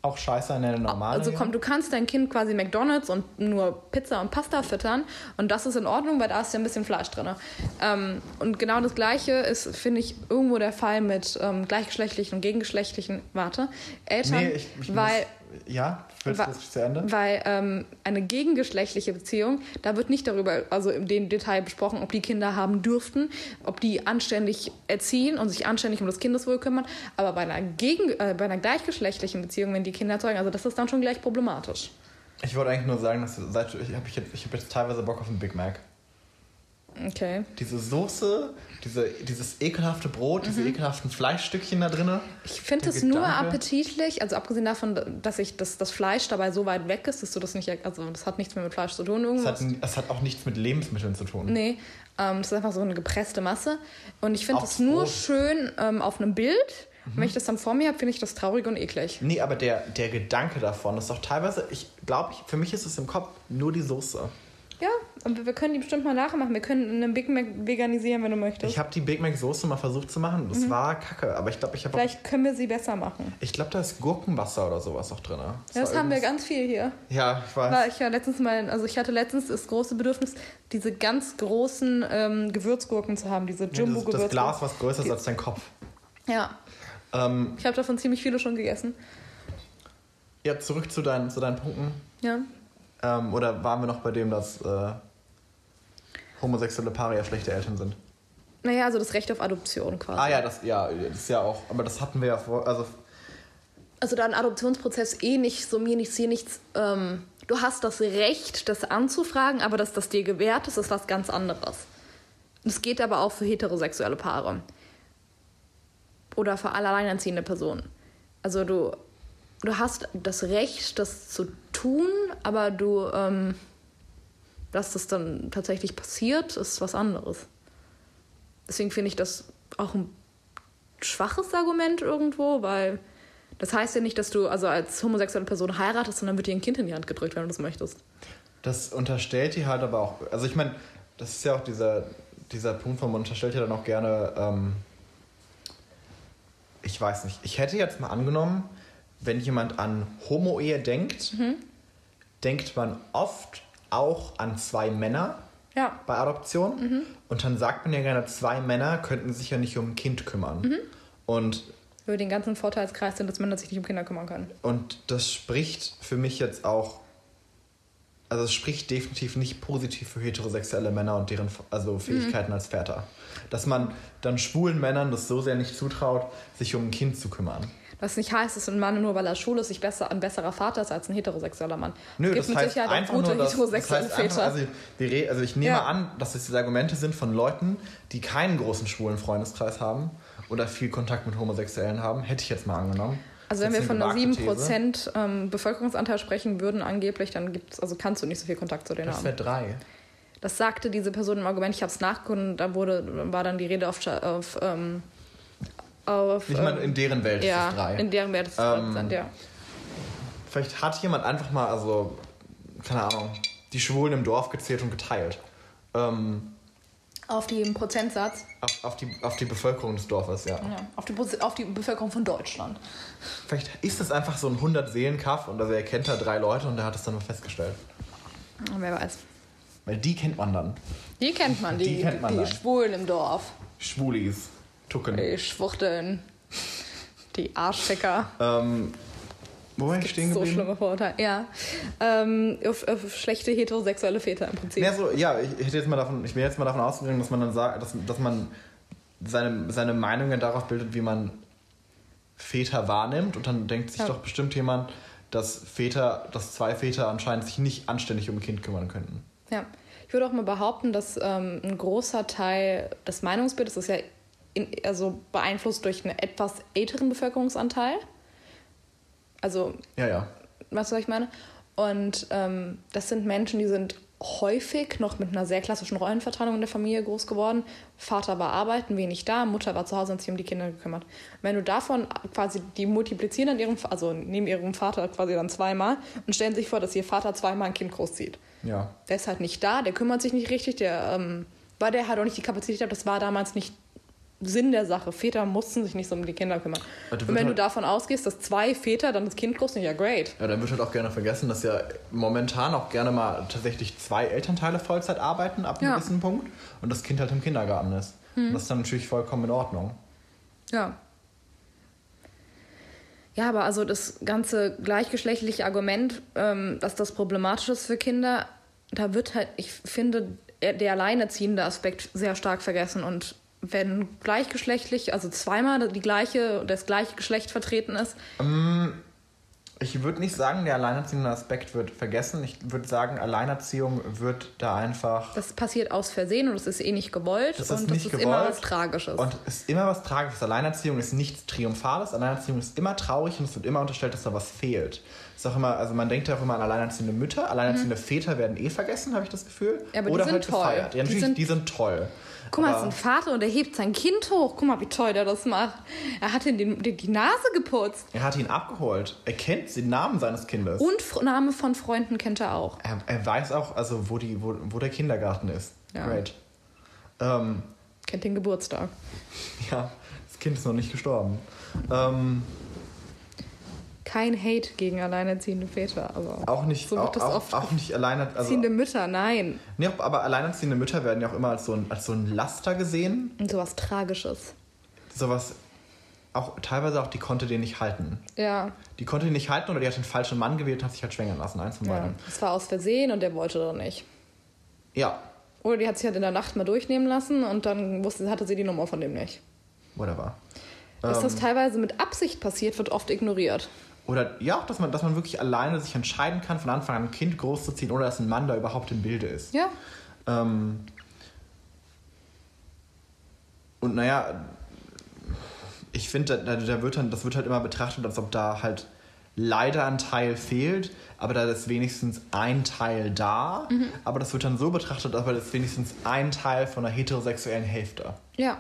auch scheiße an eine normale. Also komm, du kannst dein Kind quasi McDonalds und nur Pizza und Pasta füttern und das ist in Ordnung, weil da ist ja ein bisschen Fleisch drin. Ähm, und genau das Gleiche ist, finde ich, irgendwo der Fall mit ähm, gleichgeschlechtlichen und gegengeschlechtlichen, warte, Eltern, nee, ich, ich weil... muss, ja, willst du das zu Ende? Weil ähm, eine gegengeschlechtliche Beziehung, da wird nicht darüber, also im Detail besprochen, ob die Kinder haben dürften, ob die anständig erziehen und sich anständig um das Kindeswohl kümmern. Aber bei einer, gegen, äh, bei einer gleichgeschlechtlichen Beziehung, wenn die Kinder zeugen, also das ist dann schon gleich problematisch. Ich wollte eigentlich nur sagen, dass seit, ich habe jetzt, ich hab jetzt teilweise Bock auf einen Big Mac. Okay. Diese Soße, diese, dieses ekelhafte Brot, diese Mhm. ekelhaften Fleischstückchen da drin. Ich finde es nur appetitlich, also abgesehen davon, dass ich das, das Fleisch dabei so weit weg ist, dass du das nicht, also das hat nichts mehr mit Fleisch zu tun Es hat, es hat auch nichts mit Lebensmitteln zu tun. Nee, ähm, das ist einfach so eine gepresste Masse. Und ich finde es nur Brot. schön ähm, auf einem Bild. Und wenn ich das dann vor mir habe, finde ich das traurig und eklig. Nee, aber der, der Gedanke davon ist doch teilweise, ich glaube, für mich ist es im Kopf nur die Soße. Ja, aber wir können die bestimmt mal nachmachen. Wir können einen Big Mac veganisieren, wenn du möchtest. Ich habe die Big Mac Soße mal versucht zu machen. Das war kacke, aber ich glaube, ich habe auch, Mhm. Vielleicht können wir sie besser machen. ich glaube, da ist Gurkenwasser oder sowas auch drin. Ja, das haben wir ganz viel hier. Ja, ich weiß. War ich ja letztens mal, also ich hatte letztens das große Bedürfnis, diese ganz großen ähm, Gewürzgurken zu haben, diese Ja, das, Jumbo-Gewürzgurken. das Glas, was größer ist als dein Kopf. Ja, Ähm, ich habe davon ziemlich viele schon gegessen. ja, zurück zu deinen, zu deinen Punkten. Ja. Ähm, oder waren wir noch bei dem, dass äh, homosexuelle Paare ja schlechte Eltern sind? Naja, also das Recht auf Adoption quasi. Ah ja, das, ja, das ist ja auch, aber das hatten wir ja vor, also Also da ein Adoptionsprozess eh nicht, so mir nichts, hier nichts. Ähm, du hast das Recht, das anzufragen, aber dass das dir gewährt ist, ist was ganz anderes. Das geht aber auch für heterosexuelle Paare. Oder für alle alleinerziehende Personen. Also du, du hast das Recht, das zu tun, aber du, ähm, dass das dann tatsächlich passiert, ist was anderes. Deswegen finde ich das auch ein schwaches Argument irgendwo, weil das heißt ja nicht, dass du also als homosexuelle Person heiratest und dann wird dir ein Kind in die Hand gedrückt, wenn du das möchtest. das unterstellt die halt aber auch, also ich meine, das ist ja auch dieser, dieser Punkt, wo man unterstellt ja dann auch gerne, ähm, ich weiß nicht, ich hätte jetzt mal angenommen, wenn jemand an Homo-Ehe denkt, denkt man oft auch an zwei Männer Ja. bei Adoption. Und dann sagt man ja gerne, zwei Männer könnten sich ja nicht um ein Kind kümmern. Und, Über den ganzen Vorteilskreis sind, dass Männer sich nicht um Kinder kümmern können. und das spricht für mich jetzt auch, also es spricht definitiv nicht positiv für heterosexuelle Männer und deren also Fähigkeiten als Väter. Dass man dann schwulen Männern das so sehr nicht zutraut, sich um ein Kind zu kümmern. Was nicht heißt, dass ein Mann nur weil er schwul ist, sich besser, ein besserer Vater ist als ein heterosexueller Mann. Nö, es gibt das mit heißt Sicherheit auch einfach gute nur, dass, das heterosexuelle heißt einfach, Väter. also, wir re- also ich nehme Ja. an, dass das diese Argumente sind von Leuten, die keinen großen schwulen Freundeskreis haben oder viel Kontakt mit Homosexuellen haben. Hätte ich jetzt mal angenommen. Also wenn Das wir von eine einer gewagte These. 7% ähm, Bevölkerungsanteil sprechen würden angeblich, dann gibt's, also kannst du nicht so viel Kontakt zu denen Das haben. wäre drei. Das sagte diese Person im Argument, ich habe es nachgeguckt, da wurde, war dann die Rede auf, auf, ähm, auf Ich meine, ähm, in deren Welt ja, ist es drei. in deren Wert ist es Ähm, ähm, ja. Vielleicht hat jemand einfach mal, also, keine Ahnung, die Schwulen im Dorf gezählt und geteilt. Ähm, Auf den Prozentsatz, auf, auf, die, auf die Bevölkerung des Dorfes, ja. ja, auf, die, auf die Bevölkerung von Deutschland. Vielleicht ist das einfach so ein 100-Seelen-Kaff und also er kennt da drei Leute und der hat es dann mal festgestellt. Wer weiß. Weil die kennt man dann. Die kennt man, die, Die kennt man die. Schwulen im Dorf. Schwulis. Tucken. Die Schwuchteln. Die Arschficker. Ähm, wo war ich stehen So geblieben? schlimme Vorurteile. Ja. Ähm, auf, auf schlechte heterosexuelle Väter im Prinzip. Ja, so, ja, ich hätte jetzt mal davon, ich bin jetzt mal davon ausgegangen, dass man dann sagt, dass, dass man seine, seine Meinungen darauf bildet, wie man Väter wahrnimmt. Und dann denkt sich Ja. doch bestimmt jemand, dass Väter, dass zwei Väter anscheinend sich nicht anständig um ein Kind kümmern könnten. Ja, ich würde auch mal behaupten, dass ähm, ein großer Teil des Meinungsbildes ist ja in, also beeinflusst durch einen etwas älteren Bevölkerungsanteil. Also, Ja, ja. weißt du, was ich meine? Und ähm, das sind Menschen, die sind häufig noch mit einer sehr klassischen Rollenverteilung in der Familie groß geworden. Vater war arbeiten, wenig da, Mutter war zu Hause und sich um die Kinder gekümmert. Wenn du davon quasi, die multiplizieren an ihrem, also neben ihrem Vater quasi dann zweimal und stellen sich vor, dass ihr Vater zweimal ein Kind großzieht. Ja. Der ist halt nicht da, der kümmert sich nicht richtig, der, ähm, weil der halt auch nicht die Kapazität hat, das war damals nicht Sinn der Sache. Väter mussten sich nicht so um die Kinder kümmern. Und wenn du halt- davon ausgehst, dass zwei Väter dann das Kind groß sind, ja great. Ja, dann wird halt auch gerne vergessen, dass ja momentan auch gerne mal tatsächlich zwei Elternteile Vollzeit arbeiten ab einem Ja. gewissen Punkt und das Kind halt im Kindergarten ist. Und das ist dann natürlich vollkommen in Ordnung. Ja. Ja, aber also das ganze gleichgeschlechtliche Argument, ähm, dass das problematisch ist für Kinder, da wird halt, ich finde, der der alleinerziehende Aspekt sehr stark vergessen. Und wenn gleichgeschlechtlich, also zweimal die gleiche, das gleiche Geschlecht vertreten ist, Ich würde nicht sagen, der alleinerziehende Aspekt wird vergessen. Ich würde sagen, Alleinerziehung wird da einfach. das passiert aus Versehen und es ist eh nicht gewollt Das und ist das nicht ist gewollt. immer was Tragisches. Und es ist immer was Tragisches. Alleinerziehung ist nichts Triumphales. Alleinerziehung ist immer traurig und es wird immer unterstellt, dass da was fehlt. Ist auch immer, also man denkt ja auch immer an alleinerziehende Mütter. Alleinerziehende Väter werden eh vergessen, habe ich das Gefühl. Mhm. Ja, aber die Oder sind halt toll. gefeiert. Ja, Die natürlich, sind- die sind toll. Guck mal, es ist ein Vater und er hebt sein Kind hoch. Guck mal, wie toll der das macht. Er hat ihm die, Nase geputzt. Er hat ihn abgeholt. Er kennt den Namen seines Kindes. Und Fr- Name von Freunden kennt er auch. Er, er weiß auch, also wo, die, wo, wo der Kindergarten ist. Ja. Great. Ähm, Kennt den Geburtstag. ja, das Kind ist noch nicht gestorben. Ähm, Kein Hate gegen alleinerziehende Väter, aber auch nicht, so auch, das auch, auch nicht. Also, Erziehende Mütter, nein. nee, aber alleinerziehende Mütter werden ja auch immer als so ein, als so ein Laster gesehen. Und sowas Tragisches. Sowas, auch teilweise auch, die konnte den nicht halten. Ja, Die konnte den nicht halten oder die hat den falschen Mann gewählt und hat sich halt schwängern lassen. Eins von ja. beiden. Es war aus Versehen und der wollte doch nicht. Ja, Oder die hat sich halt in der Nacht mal durchnehmen lassen und dann wusste, hatte sie die Nummer von dem nicht. whatever. Dass Ähm, das teilweise mit Absicht passiert, wird oft ignoriert. Oder ja, auch, dass man, dass man wirklich alleine sich entscheiden kann, von Anfang an ein Kind großzuziehen, ohne dass ein Mann da überhaupt im Bilde ist. Ja, Ähm, und naja, ich finde, da, da wird dann, das wird halt immer betrachtet, als ob da halt leider ein Teil fehlt, aber da ist wenigstens ein Teil da. Aber das wird dann so betrachtet, als wäre das wenigstens ein Teil von einer heterosexuellen Hälfte. ja.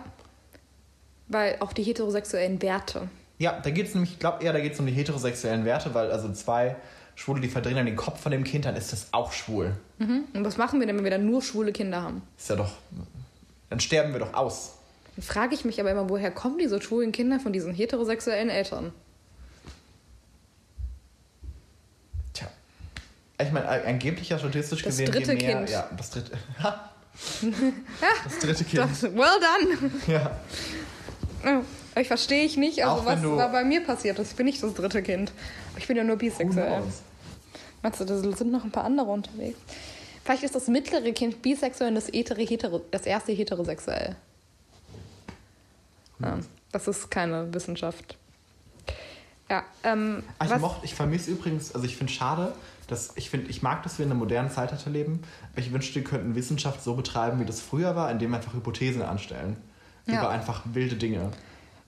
Weil auch die heterosexuellen Werte. Ja, da geht es nämlich, ich glaube eher, da geht es um die heterosexuellen Werte, weil also zwei Schwule, die verdrehen dann den Kopf von dem Kind, dann ist das auch schwul. Mhm. Und was machen wir denn, wenn wir dann nur schwule Kinder haben? Ist ja doch, dann sterben wir doch aus. Dann frage ich mich aber immer, woher kommen diese schwulen Kinder von diesen heterosexuellen Eltern? Tja. Ich meine, angeblich ja statistisch Das gesehen, dritte je mehr, Kind. Ja, das dritte. Das dritte Kind. Das, well done! Ja. Ja, Ich verstehe ich nicht, also Auch was da bei mir passiert ist. Ich bin nicht das dritte Kind. Ich bin ja nur bisexuell. Meinst du, da sind noch ein paar andere unterwegs? Vielleicht ist das mittlere Kind bisexuell und das, etere, hetero, das erste heterosexuell. Ja, das ist keine Wissenschaft. Ja, ähm, Ah, ich, ich vermisse übrigens, also ich finde schade, dass ich finde, ich mag, dass wir in einer modernen Zeitalter leben. aber Ich wünschte, wir könnten Wissenschaft so betreiben, wie das früher war, indem wir einfach Hypothesen anstellen. Ja. Über einfach wilde Dinge.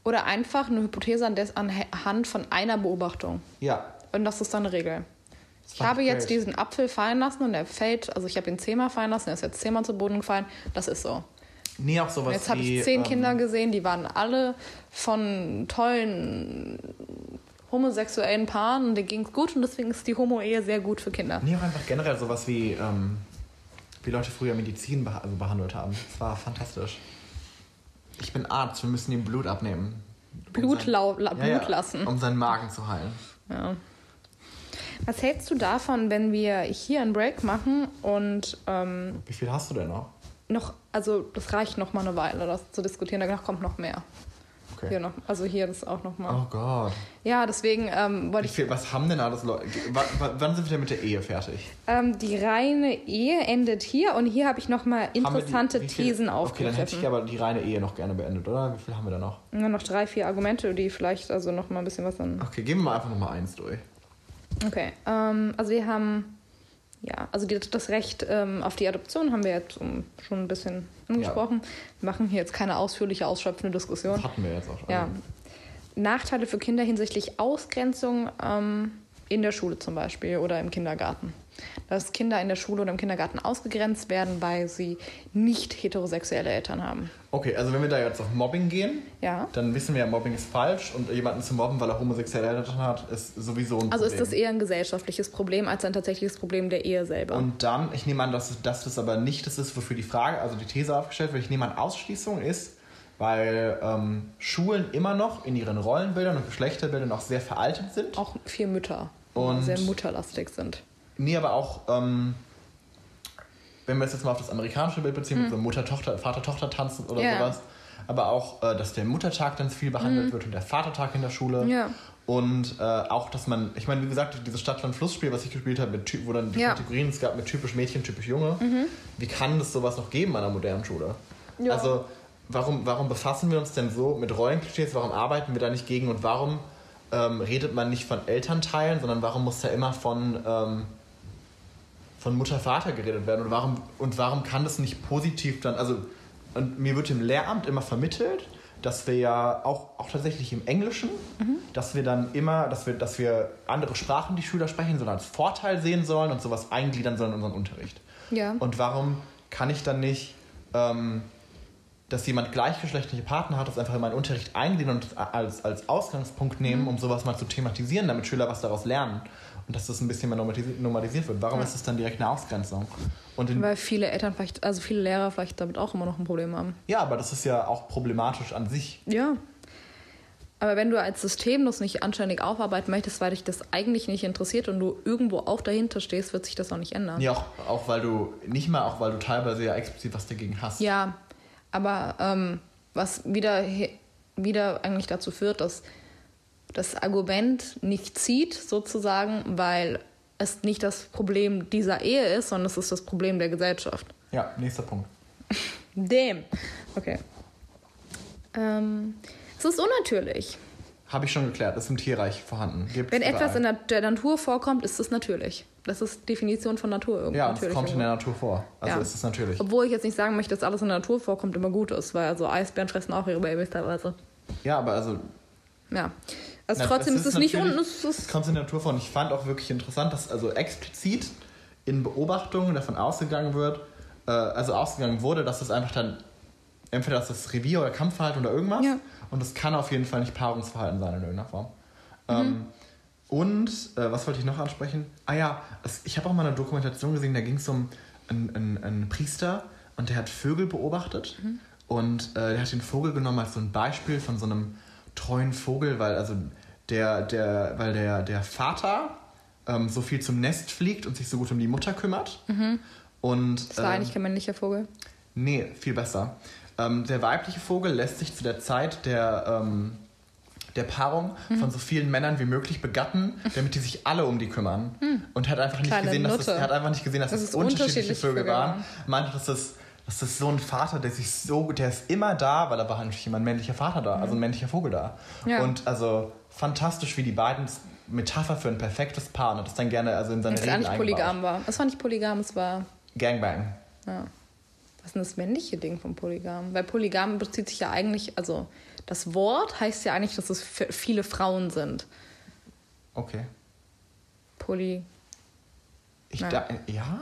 oder einfach eine Hypothese anhand von einer Beobachtung. Ja. Und das ist dann eine Regel. Ich habe jetzt great. diesen Apfel fallen lassen und der fällt, also ich habe ihn zehnmal fallen lassen, er ist jetzt zehnmal zu Boden gefallen. Das ist so. Nee, auch sowas Jetzt habe ich zehn ähm, Kinder gesehen, die waren alle von tollen homosexuellen Paaren und denen ging es gut und deswegen ist die Homo-Ehe sehr gut für Kinder. Nee, auch einfach generell sowas wie, ähm, wie Leute früher Medizin beha also behandelt haben. Das war fantastisch. Ich bin Arzt, wir müssen ihm Blut abnehmen. Blut, sein- la, Blut ja, lassen. Um seinen Magen zu heilen. Ja. Was hältst du davon, wenn wir hier einen Break machen und ähm, Wie viel hast du denn noch? noch, also das reicht noch mal eine Weile, das zu diskutieren, danach kommt noch mehr. Okay. Hier noch, also hier das auch noch mal. Oh Gott. Ja, deswegen ähm, wollte ich viel, was haben denn alles Leute? wa- wa- Wann sind wir denn mit der Ehe fertig? Ähm, die reine Ehe endet hier und hier habe ich nochmal die- interessante viel- Thesen Okay, dann hätte ich aufgegriffen. aber die reine Ehe noch gerne beendet, oder? Wie viel haben wir da noch? Nur noch drei, vier Argumente, die vielleicht also nochmal ein bisschen was dann. Okay, gehen wir mal einfach nochmal eins durch. Okay, ähm, also wir haben, ja, also das Recht ähm, auf die Adoption haben wir jetzt um, schon ein bisschen angesprochen. Wir machen hier jetzt keine ausführliche, ausschöpfende Diskussion. Das hatten wir jetzt auch schon. Ja. Nachteile für Kinder hinsichtlich Ausgrenzung ähm, in der Schule zum Beispiel oder im Kindergarten. Dass Kinder in der Schule oder im Kindergarten ausgegrenzt werden, weil sie nicht heterosexuelle Eltern haben. Okay, also wenn wir da jetzt auf Mobbing gehen, Ja. dann wissen wir ja, Mobbing ist falsch und jemanden zu mobben, weil er homosexuelle Eltern hat, ist sowieso ein Also ist Problem. das eher ein gesellschaftliches Problem als ein tatsächliches Problem der Ehe selber. Und dann, ich nehme an, dass, dass das aber nicht das ist, wofür die Frage, also die These aufgestellt wird, ich nehme an, Ausschließung ist, weil ähm, Schulen immer noch in ihren Rollenbildern und Geschlechterbildern auch sehr veraltet sind. Auch vier Mütter. Und- sehr mutterlastig sind. Nee, aber auch, ähm, wenn wir es jetzt mal auf das amerikanische Bild beziehen, mit so Mutter-Tochter, Vater-Tochter-Tanzen oder. Ja. sowas, aber auch, äh, dass der Muttertag ganz viel behandelt wird und der Vatertag in der Schule. Ja. Und äh, auch, dass man, ich meine, wie gesagt, dieses Stadt-Land-Fluss-Spiel, was ich gespielt habe, mit, wo dann die Ja. Mhm. Kategorien es gab mit typisch Mädchen, typisch Junge, wie kann es sowas noch geben an einer modernen Schule? Ja. Also, warum, warum befassen wir uns denn so mit Rollenklischees? Warum arbeiten wir da nicht gegen? Und warum ähm, redet man nicht von Elternteilen, sondern warum muss da immer von, ähm, von Mutter, Vater geredet werden? Und warum, und warum kann das nicht positiv dann, also und mir wird im Lehramt immer vermittelt, dass wir ja auch, auch tatsächlich im Englischen, dass wir dann immer, dass wir, dass wir andere Sprachen, die Schüler sprechen, sollen als Vorteil sehen sollen und sowas eingliedern sollen in unseren Unterricht. Ja. Und warum kann ich dann nicht, ähm, dass jemand gleichgeschlechtliche Partner hat, das einfach in meinen Unterricht eingliedern und als, als Ausgangspunkt nehmen, um sowas mal zu thematisieren, damit Schüler was daraus lernen und dass das ein bisschen mehr normalisi- normalisiert wird? Warum ist das dann direkt eine Ausgrenzung? Weil viele Eltern vielleicht, also viele Lehrer vielleicht damit auch immer noch ein Problem haben. ja, aber das ist ja auch problematisch an sich. Ja. Aber wenn du als System das nicht anständig aufarbeiten möchtest, weil dich das eigentlich nicht interessiert und du irgendwo auch dahinter stehst, wird sich das auch nicht ändern. Ja, auch, auch weil du, nicht mal auch, weil du teilweise ja explizit was dagegen hast. Ja, aber ähm, was wieder, wieder eigentlich dazu führt, dass das Argument nicht zieht, sozusagen, weil es nicht das Problem dieser Ehe ist, sondern es ist das Problem der Gesellschaft. Ja, nächster Punkt. Damn. Okay. Ähm, es ist unnatürlich. Habe ich schon geklärt, ist im Tierreich vorhanden. Gibt's Wenn etwas in der, Natur vorkommt, ist es natürlich. Das ist Definition von Natur irgendwie. Ja, es kommt in der irgendwo. Natur vor. Also Ja. ist es natürlich. Obwohl ich jetzt nicht sagen möchte, dass alles in der Natur vorkommt immer gut ist, weil also Eisbären fressen auch ihre Babys teilweise. Ja, aber also Ja. Also Na, trotzdem es ist es nicht unten. Es ist, kommt in der Natur vor. Und ich fand auch wirklich interessant, dass also explizit in Beobachtungen davon ausgegangen wird, äh, also ausgegangen wurde, dass es einfach dann entweder das ist Revier- oder Kampfverhalten oder irgendwas. Ja. Und es kann auf jeden Fall nicht Paarungsverhalten sein in irgendeiner Form. Mhm. Ähm, und äh, was wollte ich noch ansprechen? Ah ja, es, ich habe auch mal eine Dokumentation gesehen, da ging es um einen, einen, einen Priester und der hat Vögel beobachtet Mhm. und äh, der hat den Vogel genommen als so ein Beispiel von so einem treuen Vogel, weil also der, der, weil der, der Vater ähm, so viel zum Nest fliegt und sich so gut um die Mutter kümmert. Und, Mhm. das war ähm, eigentlich kein männlicher Vogel. Nee, viel besser. Ähm, der weibliche Vogel lässt sich zu der Zeit der, ähm, der Paarung Mhm. von so vielen Männern wie möglich begatten, damit die sich alle um die kümmern. Und er hat einfach nicht gesehen, dass er hat einfach nicht gesehen, dass Dass es unterschiedliche Vögel waren. Meinte, dass das, das so ein Vater, der sich so, der ist immer da, weil er war natürlich immer ein männlicher Vater da, also ein männlicher Vogel da. Mhm. Ja. Und also fantastisch, wie die beiden Metapher für ein perfektes Paar und das dann gerne also in seine Das Reden nicht eingebaut. polygam war. Es war nicht polygam, es war. Gangbang. Ja. Was ist denn das männliche Ding von Polygam? Weil Polygam bezieht sich ja eigentlich, also das Wort heißt ja eigentlich, dass es viele Frauen sind. Okay. Poly. Ich Ja. da, ja?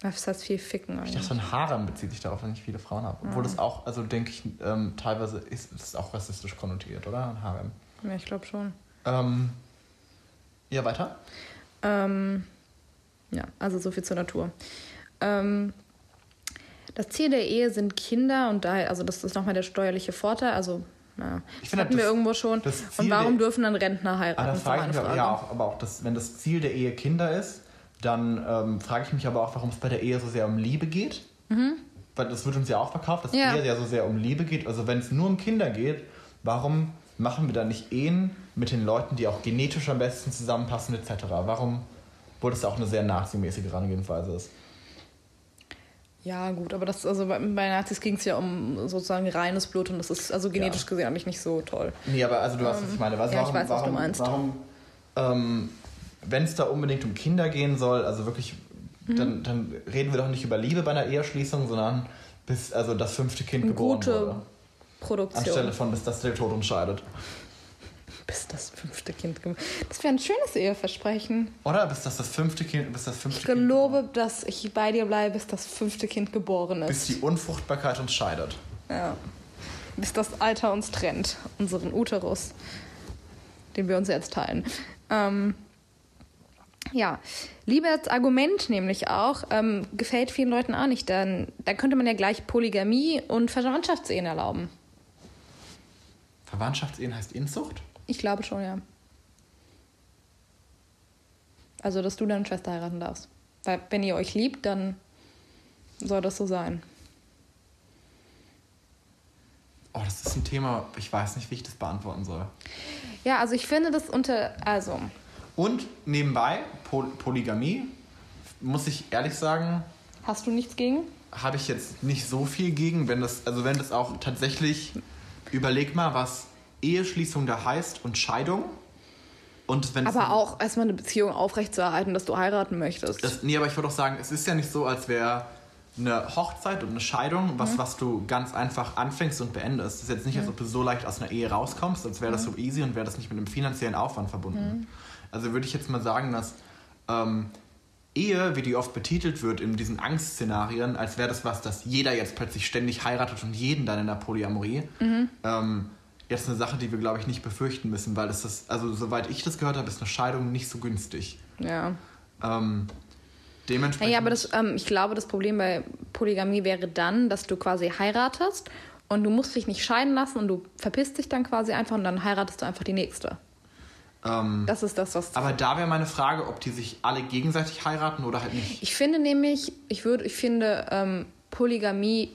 Das heißt viel ficken Ich eigentlich. dachte, ein Harem bezieht sich darauf, wenn ich viele Frauen habe. Obwohl das auch, also denke ich, ähm, teilweise ist es auch rassistisch konnotiert, oder? Ein Harem. Ja, ich glaube schon. Ähm, ja, weiter? Ähm, ja, also so viel zur Natur. Ähm, das Ziel der Ehe sind Kinder und daher, also das ist nochmal der steuerliche Vorteil. Also, ja, Ich das hatten wir das- irgendwo schon. das Und warum dürfen dann Rentner heiraten? Ah, da ist frage ich mich, ja, auch, aber auch, das, wenn das Ziel der Ehe Kinder ist, dann ähm, frage ich mich aber auch, warum es bei der Ehe so sehr um Liebe geht. Weil das wird uns ja auch verkauft, dass Mhm. Ja. Ehe ja so sehr um Liebe geht. Also wenn es nur um Kinder geht, warum machen wir dann nicht Ehen mit den Leuten, die auch genetisch am besten zusammenpassen etc.? Warum, wo das auch eine sehr nazimäßige Herangehensweise ist? Ja, gut, aber das, also bei, bei Nazis ging es ja um sozusagen reines Blut und das ist also genetisch Ja. gesehen eigentlich nicht so toll. Nee, aber also du weißt, was ich meine. Was, ja, ich warum, weiß, was warum, du meinst. Warum, ähm, wenn es da unbedingt um Kinder gehen soll, also wirklich, Mhm. dann, dann reden wir doch nicht über Liebe bei einer Eheschließung, sondern bis also das fünfte Kind Eine geboren gute wurde. Produktion. Anstelle von bis das der Tod entscheidet. Bis das fünfte Kind Das wäre ein schönes Eheversprechen. Oder bis das das fünfte Kind, bis das fünfte Ich Kind gelobe, dass ich bei dir bleibe, bis das fünfte Kind geboren ist. bis die Unfruchtbarkeit uns scheidet. Ja. Bis das Alter uns trennt, unseren Uterus, den wir uns jetzt teilen. Ähm, ja, Liebe als Argument nämlich auch, ähm, gefällt vielen Leuten auch nicht. Dann, dann könnte man ja gleich Polygamie und Verwandtschaftsehen erlauben. Verwandtschaftsehen heißt Inzucht? Ich glaube schon, ja. Also, dass du deine Schwester heiraten darfst. Weil, wenn ihr euch liebt, dann soll das so sein. Oh, das ist ein Thema, ich weiß nicht, wie ich das beantworten soll. Ja, also ich finde das unter. Also. Und nebenbei, Pol Polygamie, muss ich ehrlich sagen. Hast du nichts gegen? Habe ich jetzt nicht so viel gegen, wenn das, also wenn das auch tatsächlich, überleg mal, was Eheschließung da heißt und Scheidung. Und wenn aber auch erstmal eine Beziehung aufrechtzuerhalten, dass du heiraten möchtest. Das, nee, aber ich würde auch sagen, es ist ja nicht so, als wäre eine Hochzeit und eine Scheidung, was, mhm. was du ganz einfach anfängst und beendest. Es ist jetzt nicht, als ob du so leicht aus einer Ehe rauskommst, als wäre das so easy und wäre das nicht mit einem finanziellen Aufwand verbunden. Mhm. Also würde ich jetzt mal sagen, dass ähm, Ehe, wie die oft betitelt wird in diesen Angstszenarien, als wäre das was, dass jeder jetzt plötzlich ständig heiratet und jeden dann in der Polyamorie, mhm. ähm, jetzt eine Sache, die wir, glaube ich, nicht befürchten müssen, weil das, das also soweit ich das gehört habe, ist eine Scheidung nicht so günstig. Ja. Ähm, Dementsprechend. Ja, aber das, ähm, ich glaube, das Problem bei Polygamie wäre dann, dass du quasi heiratest und du musst dich nicht scheiden lassen und du verpisst dich dann quasi einfach und dann heiratest du einfach die nächste. Ähm, das ist das, was. Aber da wäre meine Frage, ob die sich alle gegenseitig heiraten oder halt nicht. Ich finde nämlich, ich würde, ich finde ähm, Polygamie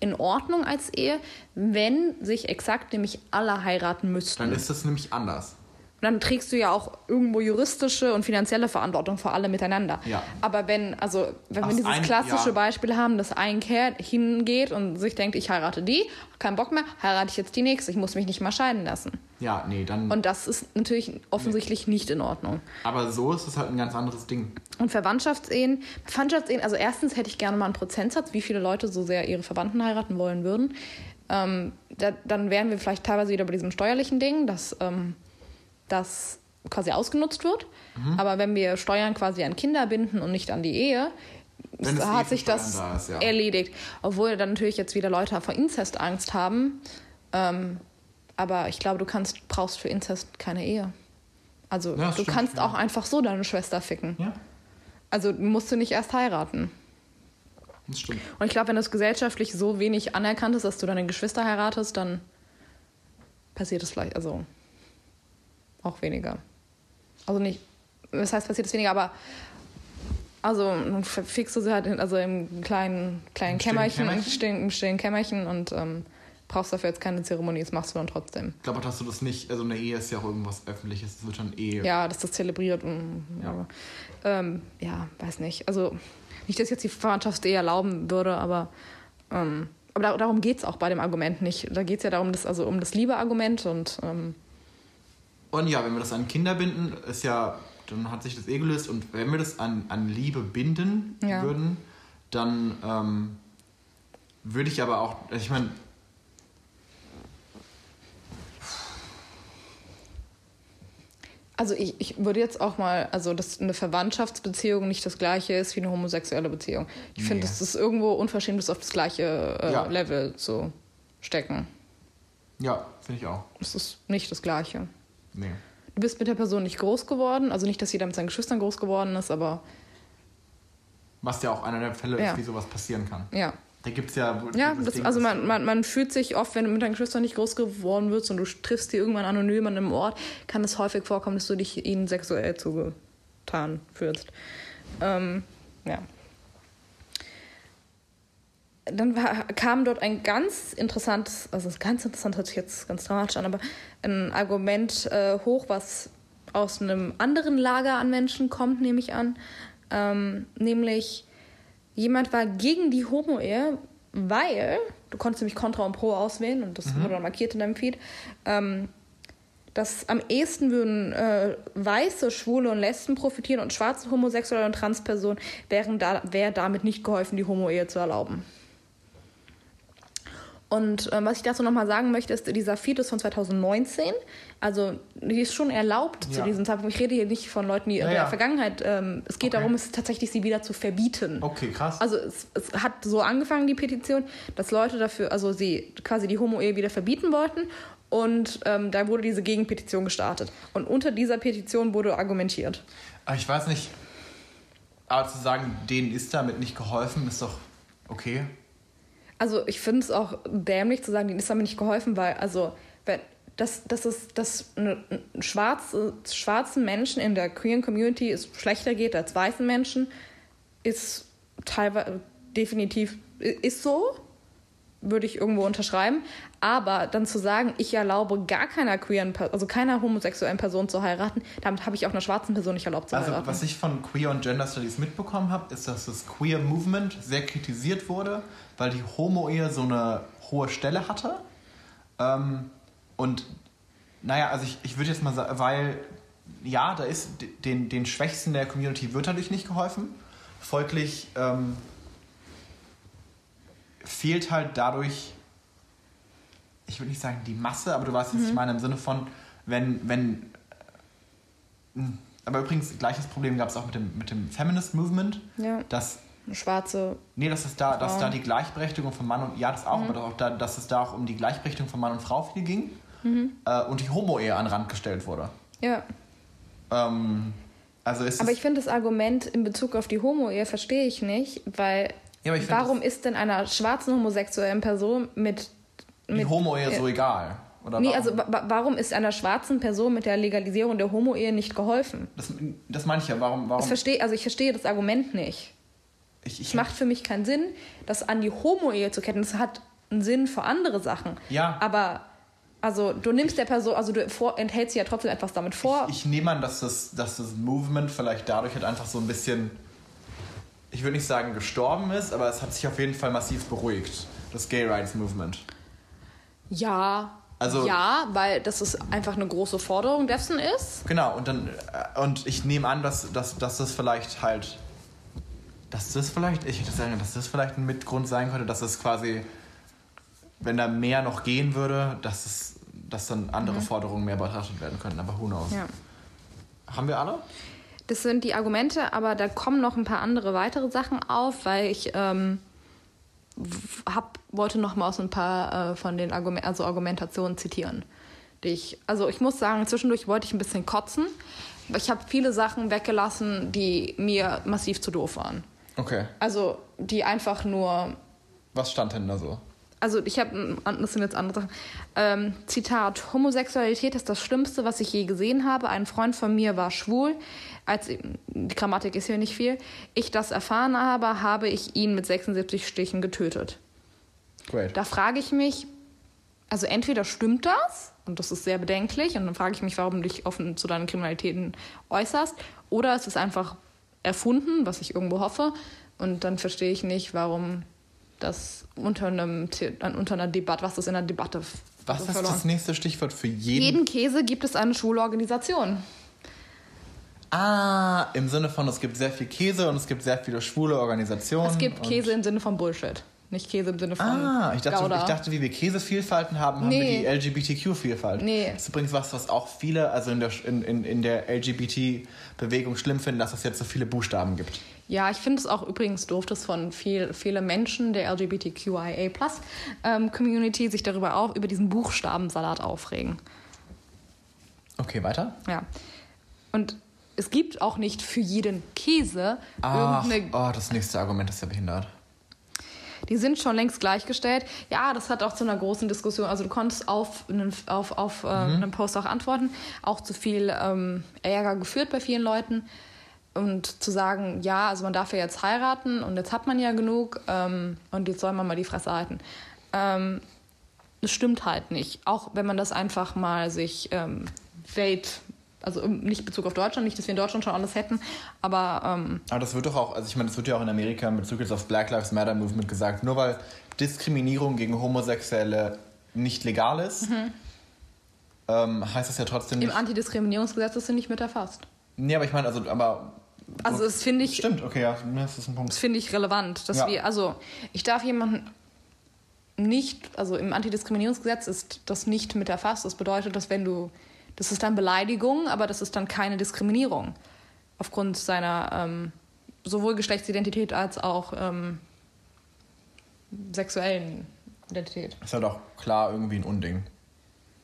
in Ordnung als Ehe, wenn sich exakt nämlich alle heiraten müssten. Dann ist das nämlich anders. Und dann trägst du ja auch irgendwo juristische und finanzielle Verantwortung für alle miteinander. Ja. Aber wenn, also, wenn Ach, wir dieses ein, klassische ja. Beispiel haben, dass ein Kerl hingeht und sich denkt, ich heirate die, kein Bock mehr, heirate ich jetzt die nächste, ich muss mich nicht mal scheiden lassen. Ja, nee, dann. Und das ist natürlich offensichtlich nee. nicht in Ordnung. Aber so ist es halt ein ganz anderes Ding. Und Verwandtschaftsehen, Verwandtschaftsehen, also erstens hätte ich gerne mal einen Prozentsatz, wie viele Leute so sehr ihre Verwandten heiraten wollen würden. Ähm, da, dann wären wir vielleicht teilweise wieder bei diesem steuerlichen Ding, dass. Ähm, das quasi ausgenutzt wird. Mhm. Aber wenn wir Steuern quasi an Kinder binden und nicht an die Ehe, hat sich das da ist, ja. erledigt. Obwohl dann natürlich jetzt wieder Leute vor Inzest Angst haben. Ähm, aber ich glaube, du kannst, brauchst für Inzest keine Ehe. Also ja, du stimmt, kannst ja. auch einfach so deine Schwester ficken. Ja. Also musst du nicht erst heiraten. Das stimmt. Und ich glaube, wenn das gesellschaftlich so wenig anerkannt ist, dass du deine Geschwister heiratest, dann passiert es vielleicht. Also auch weniger. Also nicht, das heißt, passiert es weniger, aber also nun fixst du sie halt in, also im kleinen, kleinen Im Kämmerchen, Kämmerchen? Im, stillen, im stillen Kämmerchen und ähm, brauchst dafür jetzt keine Zeremonie, das machst du dann trotzdem. Ich glaube dass du das nicht, also eine Ehe ist ja auch irgendwas Öffentliches, das wird schon Ehe. Ja, dass das zelebriert und ja. Aber, ähm, ja, weiß nicht. Also nicht, dass ich jetzt die Verwandtschaftsehe erlauben würde, aber ähm, aber darum geht es auch bei dem Argument nicht. Da geht es ja darum, dass, also um das Liebe-Argument und ähm, und ja, wenn wir das an Kinder binden, ist ja, dann hat sich das eh gelöst. Und wenn wir das an, an Liebe binden ja. würden, dann ähm, würde ich aber auch, also ich meine, Also ich, ich würde jetzt auch mal, also dass eine Verwandtschaftsbeziehung nicht das gleiche ist wie eine homosexuelle Beziehung. Ich nee. finde, es ist irgendwo unverschämt, das auf das gleiche äh, ja. Level zu stecken. Ja, finde ich auch. Es ist nicht das gleiche. Nee. Du bist mit der Person nicht groß geworden, also nicht, dass jeder mit seinen Geschwistern groß geworden ist, aber. Was ja auch einer der Fälle ja. ist, wie sowas passieren kann. Ja. Da gibt es ja. Ja, das, Ding, also man, man, man fühlt sich oft, wenn du mit deinen Geschwistern nicht groß geworden wirst und du triffst die irgendwann anonym an einem Ort, kann es häufig vorkommen, dass du dich ihnen sexuell zugetan fühlst. Ähm, ja dann war, kam dort ein ganz interessantes, also ganz interessant hört sich jetzt ganz dramatisch an, aber ein Argument äh, hoch, was aus einem anderen Lager an Menschen kommt, nehme ich an. Ähm, nämlich jemand war gegen die Homo-Ehe, weil, du konntest nämlich Contra und Pro auswählen und das mhm. wurde dann markiert in deinem Feed, ähm, dass am ehesten würden äh, weiße, schwule und Lesben profitieren und schwarze Homosexuelle und Transpersonen wären da, wäre damit nicht geholfen, die Homo-Ehe zu erlauben. Und äh, was ich dazu nochmal sagen möchte, ist, dieser Feed ist von 2019. Also die ist schon erlaubt ja. zu diesem Zeitpunkt. Ich rede hier nicht von Leuten, die ja, in der ja. Vergangenheit. Ähm, es geht okay. darum, es tatsächlich sie wieder zu verbieten. Okay, krass. Also es, es, hat so angefangen, die Petition, dass Leute dafür, also sie quasi die Homo-Ehe wieder verbieten wollten. Und ähm, da wurde diese Gegenpetition gestartet. Und unter dieser Petition wurde argumentiert. Ich weiß nicht, aber zu sagen, denen ist damit nicht geholfen, ist doch okay also ich finde es auch dämlich zu sagen, denen ist damit nicht geholfen, weil, also, wenn, dass, dass es dass schwarze, schwarzen Menschen in der queeren Community es schlechter geht als weißen Menschen, ist teilweise definitiv ist so, würde ich irgendwo unterschreiben. Aber dann zu sagen, ich erlaube gar keiner queeren, also keiner homosexuellen Person zu heiraten, damit habe ich auch einer schwarzen Person nicht erlaubt zu also, heiraten. Was ich von Queer und Gender Studies mitbekommen habe, ist, dass das Queer Movement sehr kritisiert wurde, weil die Homo-Ehe so eine hohe Stelle hatte. Ähm, und naja, also ich, ich würde jetzt mal sagen, weil ja, da ist den, den Schwächsten der Community wird dadurch nicht geholfen. Folglich ähm, fehlt halt dadurch, ich würde nicht sagen die Masse, aber du weißt, was mhm. ich meine, im Sinne von, wenn, wenn, äh, aber übrigens, gleiches Problem gab es auch mit dem, mit dem Feminist Movement, ja. dass schwarze. Nee, dass es da, dass da die Gleichberechtigung von Mann und ja, das auch, mhm. aber auch da, dass es da auch um die Gleichberechtigung von Mann und Frau viel ging mhm. äh, und die Homo-Ehe an den Rand gestellt wurde. Ja. Ähm, also ist aber ich finde das Argument in Bezug auf die Homo-Ehe verstehe ich nicht, weil ja, warum ist denn einer schwarzen homosexuellen Person mit. Mit die Homo-Ehe so egal? Oder nee, warum? also warum ist einer schwarzen Person mit der Legalisierung der Homo-Ehe nicht geholfen? Das, das meine ich ja. Warum, warum? Ich verstehe, also ich verstehe das Argument nicht. Ich, ich es macht für mich keinen Sinn, das an die Homo-Ehe zu ketten. Das hat einen Sinn für andere Sachen. Ja. Aber also du nimmst der Person, also du vor, enthältst sie ja trotzdem etwas damit vor. Ich, ich nehme an, dass das, dass das Movement vielleicht dadurch halt einfach so ein bisschen, ich würde nicht sagen gestorben ist, aber es hat sich auf jeden Fall massiv beruhigt. Das Gay Rights Movement. Ja. Also, ja, weil das ist einfach eine große Forderung dessen ist. Genau, und dann äh, und ich nehme an, dass, dass, dass das vielleicht halt dass das vielleicht, ich würde sagen, dass das vielleicht ein Mitgrund sein könnte, dass es quasi, wenn da mehr noch gehen würde, dass es, dass dann andere mhm. Forderungen mehr betrachtet werden könnten. Aber who knows? Ja. Haben wir alle? Das sind die Argumente, aber da kommen noch ein paar andere weitere Sachen auf, weil ich ähm, hab, wollte noch mal aus ein paar äh, von den Argument, also Argumentationen zitieren. Die ich, also ich muss sagen, zwischendurch wollte ich ein bisschen kotzen. Ich habe viele Sachen weggelassen, die mir massiv zu doof waren. Okay. Also die einfach nur. Was stand denn da so? Also ich habe, das sind jetzt andere Sachen. Ähm, Zitat, Homosexualität ist das Schlimmste, was ich je gesehen habe. Ein Freund von mir war schwul. Als, die Grammatik ist hier nicht viel. Ich das erfahren habe, habe ich ihn mit 76 Stichen getötet. Great. Da frage ich mich, also entweder stimmt das, und das ist sehr bedenklich, und dann frage ich mich, warum du dich offen zu deinen Kriminalitäten äußerst, oder es ist einfach erfunden, was ich irgendwo hoffe. Und dann verstehe ich nicht, warum das unter, einem, unter einer Debatte, was das in der Debatte. Was ist das nächste Stichwort für jeden? Jeden Käse gibt es eine Schulorganisation. Ah, im Sinne von, es gibt sehr viel Käse und es gibt sehr viele schwule Organisationen. Es gibt Käse im Sinne von Bullshit. Nicht Käse im Sinne von. Ah, ich dachte, ich dachte wie wir Käsevielfalten haben, haben nee. wir die LGBTQ-Vielfalt. Nee. Das ist übrigens was, was auch viele, also in der, in, in, in der LGBT-Bewegung schlimm finden, dass es jetzt so viele Buchstaben gibt. Ja, ich finde es auch übrigens doof, dass von viel, viele Menschen der LGBTQIA-Plus-Community ähm, sich darüber auch über diesen Buchstabensalat aufregen. Okay, weiter? Ja. Und es gibt auch nicht für jeden Käse Ach, irgendeine. Oh, das nächste Argument ist ja behindert die sind schon längst gleichgestellt. Ja, das hat auch zu einer großen Diskussion. Also du konntest auf einen, auf, auf, äh, mhm. einen Post auch antworten. Auch zu viel ähm, Ärger geführt bei vielen Leuten. Und zu sagen, ja, also man darf ja jetzt heiraten und jetzt hat man ja genug ähm, und jetzt soll man mal die Fresse halten. Ähm, das stimmt halt nicht. Auch wenn man das einfach mal sich ähm, welt, also nicht in Bezug auf Deutschland, nicht, dass wir in Deutschland schon alles hätten, aber. Ähm aber das wird doch auch, also ich meine, das wird ja auch in Amerika in Bezug jetzt aufs Black Lives Matter Movement gesagt, nur weil Diskriminierung gegen Homosexuelle nicht legal ist, mhm. ähm, heißt das ja trotzdem nicht. Im Antidiskriminierungsgesetz ist sie nicht mit erfasst. Nee, aber ich meine, also, aber. Also, das finde ich. Stimmt, okay, ja, das ist ein Punkt. Das finde ich relevant, dass ja. wir, also, ich darf jemanden nicht, also im Antidiskriminierungsgesetz ist das nicht mit erfasst. Das bedeutet, dass wenn du das ist dann Beleidigung, aber das ist dann keine Diskriminierung aufgrund seiner ähm, sowohl Geschlechtsidentität als auch ähm, sexuellen Identität. Ist halt auch klar irgendwie ein Unding.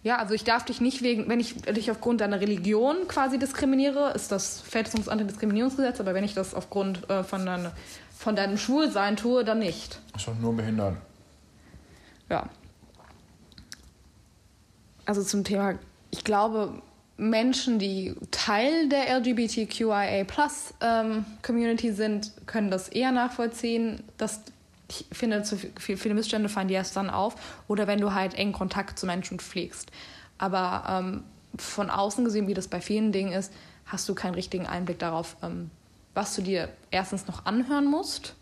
Ja, also ich darf dich nicht wegen, wenn ich dich aufgrund deiner Religion quasi diskriminiere, ist das fällt es ums Antidiskriminierungsgesetz, aber wenn ich das aufgrund äh, von, deine, von deinem Schwulsein tue, dann nicht. Ist doch nur behindert. Ja. also zum Thema, ich glaube, Menschen, die Teil der LGBTQIA Plus ähm, Community sind, können das eher nachvollziehen. Das, ich finde, zu viel, viele Missstände fallen dir erst dann auf. Oder wenn du halt engen Kontakt zu Menschen pflegst. Aber ähm, von außen gesehen, wie das bei vielen Dingen ist, hast du keinen richtigen Einblick darauf, ähm, was du dir erstens noch anhören musst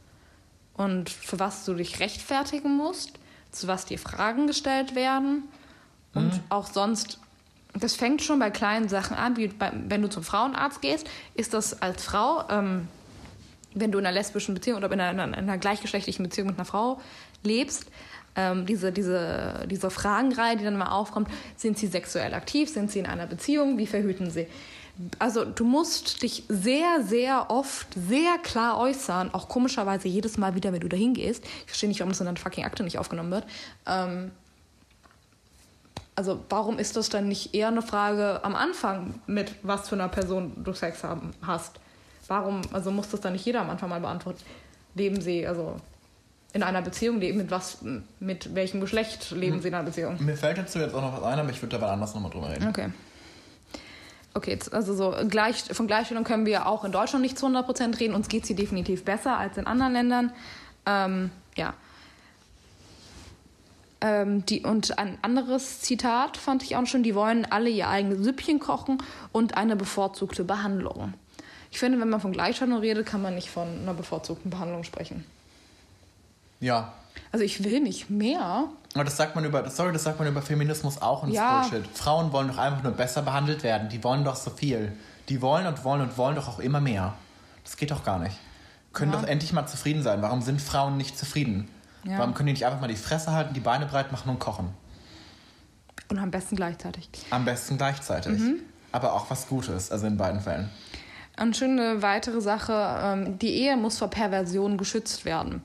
und für was du dich rechtfertigen musst, zu was dir Fragen gestellt werden und mhm. auch sonst. Das fängt schon bei kleinen Sachen an, wie bei, wenn du zum Frauenarzt gehst, ist das als Frau, ähm, wenn du in einer lesbischen Beziehung oder in einer, in einer gleichgeschlechtlichen Beziehung mit einer Frau lebst, ähm, diese, diese, diese Fragenreihe, die dann mal aufkommt, sind sie sexuell aktiv, sind sie in einer Beziehung, wie verhüten sie? Also du musst dich sehr, sehr oft sehr klar äußern, auch komischerweise jedes Mal wieder, wenn du da hingehst. Ich verstehe nicht, warum das in einer fucking Akte nicht aufgenommen wird. Ähm, also warum ist das dann nicht eher eine Frage am Anfang, mit was für einer Person du Sex haben, hast? Warum, also muss das dann nicht jeder am Anfang mal beantworten? Leben sie, also in einer Beziehung leben, mit was, mit welchem Geschlecht leben hm. sie in einer Beziehung? Mir fällt dazu jetzt auch noch was ein, aber ich würde dabei anders nochmal drüber reden. Okay. Okay, also so gleich, von Gleichstellung können wir auch in Deutschland nicht zu 100% reden. Uns geht sie definitiv besser als in anderen Ländern. Ähm, ja. Ähm, die, und ein anderes Zitat fand ich auch schon, die wollen alle ihr eigenes Süppchen kochen und eine bevorzugte Behandlung. Ich finde, wenn man von Gleichstellung redet, kann man nicht von einer bevorzugten Behandlung sprechen. Ja. Also ich will nicht mehr. Aber das sagt man über, sorry, das sagt man über Feminismus auch und ja. Bullshit. Frauen wollen doch einfach nur besser behandelt werden. Die wollen doch so viel. Die wollen und wollen und wollen doch auch immer mehr. Das geht doch gar nicht. Können ja. doch endlich mal zufrieden sein. Warum sind Frauen nicht zufrieden? Ja. Warum können die nicht einfach mal die Fresse halten, die Beine breit machen und kochen? Und am besten gleichzeitig. Am besten gleichzeitig. Mhm. Aber auch was Gutes, also in beiden Fällen. Und schöne weitere Sache, ähm, die Ehe muss vor Perversion geschützt werden.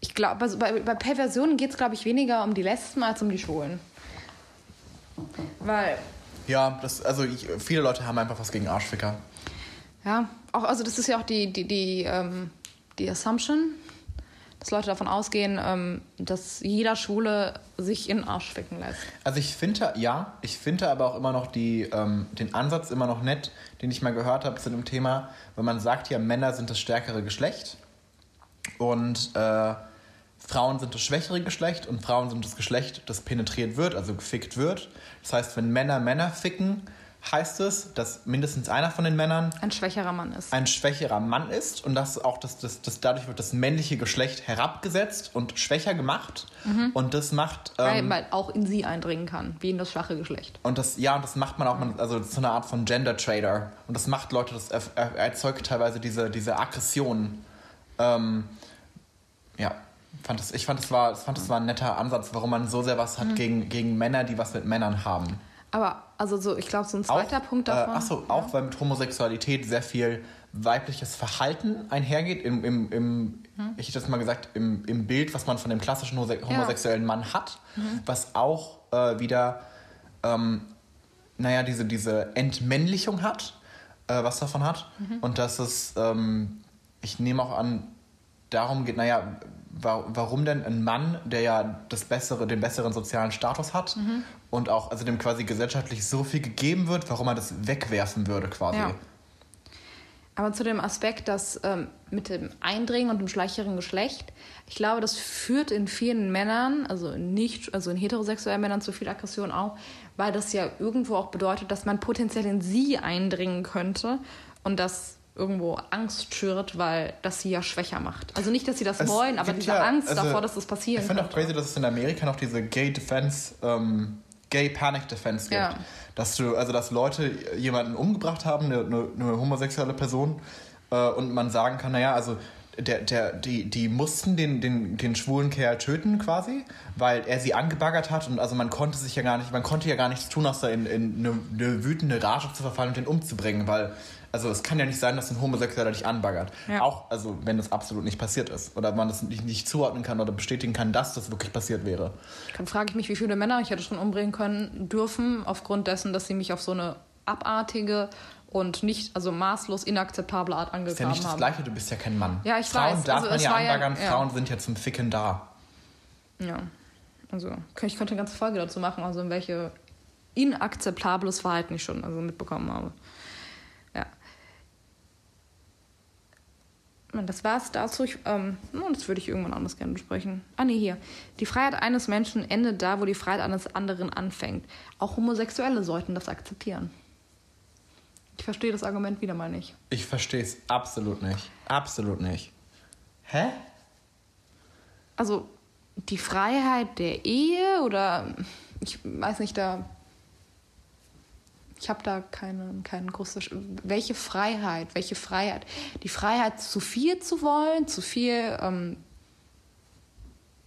Ich glaube, also bei, bei Perversionen geht es, glaube ich, weniger um die Lesben als um die Schwulen. Weil. Ja, das, also ich, viele Leute haben einfach was gegen Arschficker. Ja, auch, also das ist ja auch die, die, die, ähm, die Assumption, dass Leute davon ausgehen, ähm, dass jeder Schwule sich in den Arsch ficken lässt. Also ich finde, ja, ich finde aber auch immer noch die, ähm, den Ansatz immer noch nett, den ich mal gehört habe zu dem Thema, weil man sagt ja, Männer sind das stärkere Geschlecht und äh, Frauen sind das schwächere Geschlecht und Frauen sind das Geschlecht, das penetriert wird, also gefickt wird. Das heißt, wenn Männer Männer ficken, heißt es, dass mindestens einer von den Männern ein schwächerer Mann ist. Ein schwächerer Mann ist und dass auch das, das, das dadurch wird das männliche Geschlecht herabgesetzt und schwächer gemacht mhm. und das macht ähm, weil, weil auch in sie eindringen kann, wie in das schwache Geschlecht. Und das ja und das macht man auch also so eine Art von Gender Trader und das macht Leute das erzeugt teilweise diese diese Aggression. Ähm, ja fand das, ich fand es war, fand es war ein netter Ansatz, warum man so sehr was hat mhm. gegen, gegen Männer, die was mit Männern haben. Aber also so, ich glaube, so ein zweiter auch, Punkt äh, davon. Äh, achso, ja. auch weil mit Homosexualität sehr viel weibliches Verhalten einhergeht, im, im, im mhm. ich hätte das mal gesagt, im, im Bild, was man von dem klassischen homosexuellen ja. Mann hat, mhm. was auch äh, wieder, ähm, naja, diese, diese Entmännlichung hat, äh, was davon hat. Mhm. Und dass es, ähm, ich nehme auch an, darum geht, naja, warum denn ein Mann, der ja das bessere, den besseren sozialen Status hat mhm. Und auch also dem quasi gesellschaftlich so viel gegeben wird, warum er das wegwerfen würde quasi. Ja. Aber zu dem Aspekt, dass ähm, mit dem Eindringen und dem schleicheren Geschlecht, ich glaube, das führt in vielen Männern, also nicht, also in heterosexuellen Männern zu viel Aggression auch, weil das ja irgendwo auch bedeutet, dass man potenziell in sie eindringen könnte und dass irgendwo Angst schürt, weil das sie ja schwächer macht. Also nicht, dass sie das es wollen, aber diese ja, Angst also, davor, dass das passieren Ich finde auch crazy, dass es in Amerika noch diese Gay Defense, ähm, Gay Panic Defense gibt. Ja. Dass du, also dass Leute jemanden umgebracht haben, eine, eine, homosexuelle Person, äh, und man sagen kann, naja, also der, der, die, die mussten den, den, den schwulen Kerl töten quasi, weil er sie angebaggert hat und also man konnte sich ja gar nicht, man konnte ja gar nichts tun, außer in, in eine, eine wütende Rage zu verfallen und den umzubringen, weil also es kann ja nicht sein, dass ein Homosexueller dich anbaggert. Ja. Auch also wenn das absolut nicht passiert ist oder man das nicht, nicht zuordnen kann oder bestätigen kann, dass das wirklich passiert wäre. Dann frage ich mich, wie viele Männer ich hätte schon umbringen können dürfen aufgrund dessen, dass sie mich auf so eine abartige und nicht, also maßlos inakzeptable Art angegraben haben. Ist ja nicht das Gleiche, du bist ja kein Mann. Ja, ich Frauen weiß. darf also, man ja anbaggern, ja, Frauen sind ja zum Ficken da. Ja, also ich könnte eine ganze Folge dazu machen, also in welche inakzeptables Verhalten ich schon also mitbekommen habe. Ja. Und das war's dazu. Ich, ähm, das würde ich irgendwann anders gerne besprechen. Ah, nee, hier. Die Freiheit eines Menschen endet da, wo die Freiheit eines anderen anfängt. Auch Homosexuelle sollten das akzeptieren. Ich verstehe das Argument wieder mal nicht. Ich verstehe es absolut nicht. Absolut nicht. Hä? Also, die Freiheit der Ehe oder ich weiß nicht, da. Ich habe da keinen keine große. Welche Freiheit? Welche Freiheit? Die Freiheit, zu viel zu wollen, zu viel. Ähm,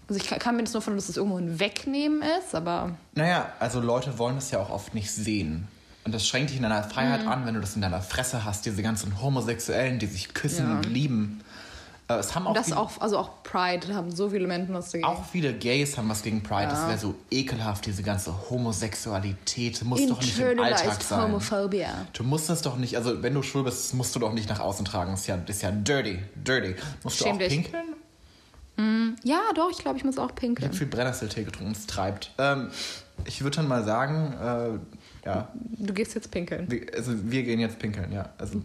also ich kann, kann mir das nur von, dass es das irgendwo ein Wegnehmen ist, aber. Naja, also Leute wollen das ja auch oft nicht sehen. Und das schränkt dich in deiner Freiheit mhm. an, wenn du das in deiner Fresse hast, diese ganzen Homosexuellen, die sich küssen ja. und lieben. Äh, es haben auch das auch, also auch Pride haben so viele Menschen was dagegen. Auch viele Gays haben was gegen Pride. Ja. Das wäre so ekelhaft, diese ganze Homosexualität. Muss doch nicht im Alltag sein. Homophobia. Du musst das doch nicht, also wenn du schwul bist, musst du doch nicht nach außen tragen. Das ist ja, das ist ja dirty, dirty. Musst Schäm du auch dich. pinkeln? Mm, ja, doch, ich glaube, ich muss auch pinkeln. Ich habe viel Brennnesseltee getrunken, es treibt. Ähm, ich würde dann mal sagen, äh, ja. Du gehst jetzt pinkeln. Wir, also wir gehen jetzt pinkeln, ja. Also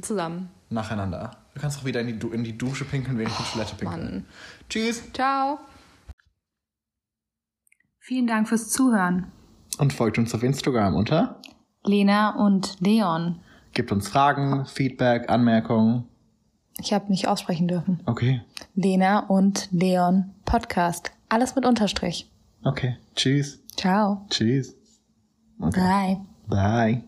Zusammen. Nacheinander. Du kannst auch wieder in die, du in die Dusche pinkeln, während ich in die Toilette pinkeln. Mann. Tschüss. Ciao. Vielen Dank fürs Zuhören. Und folgt uns auf Instagram unter Lena und Leon. Gebt uns Fragen, Feedback, Anmerkungen. Ich habe nicht aussprechen dürfen. Okay. Lena und Leon Podcast. Alles mit Unterstrich. Okay. Tschüss. Ciao. Tschüss. Okay. Bye. Bye.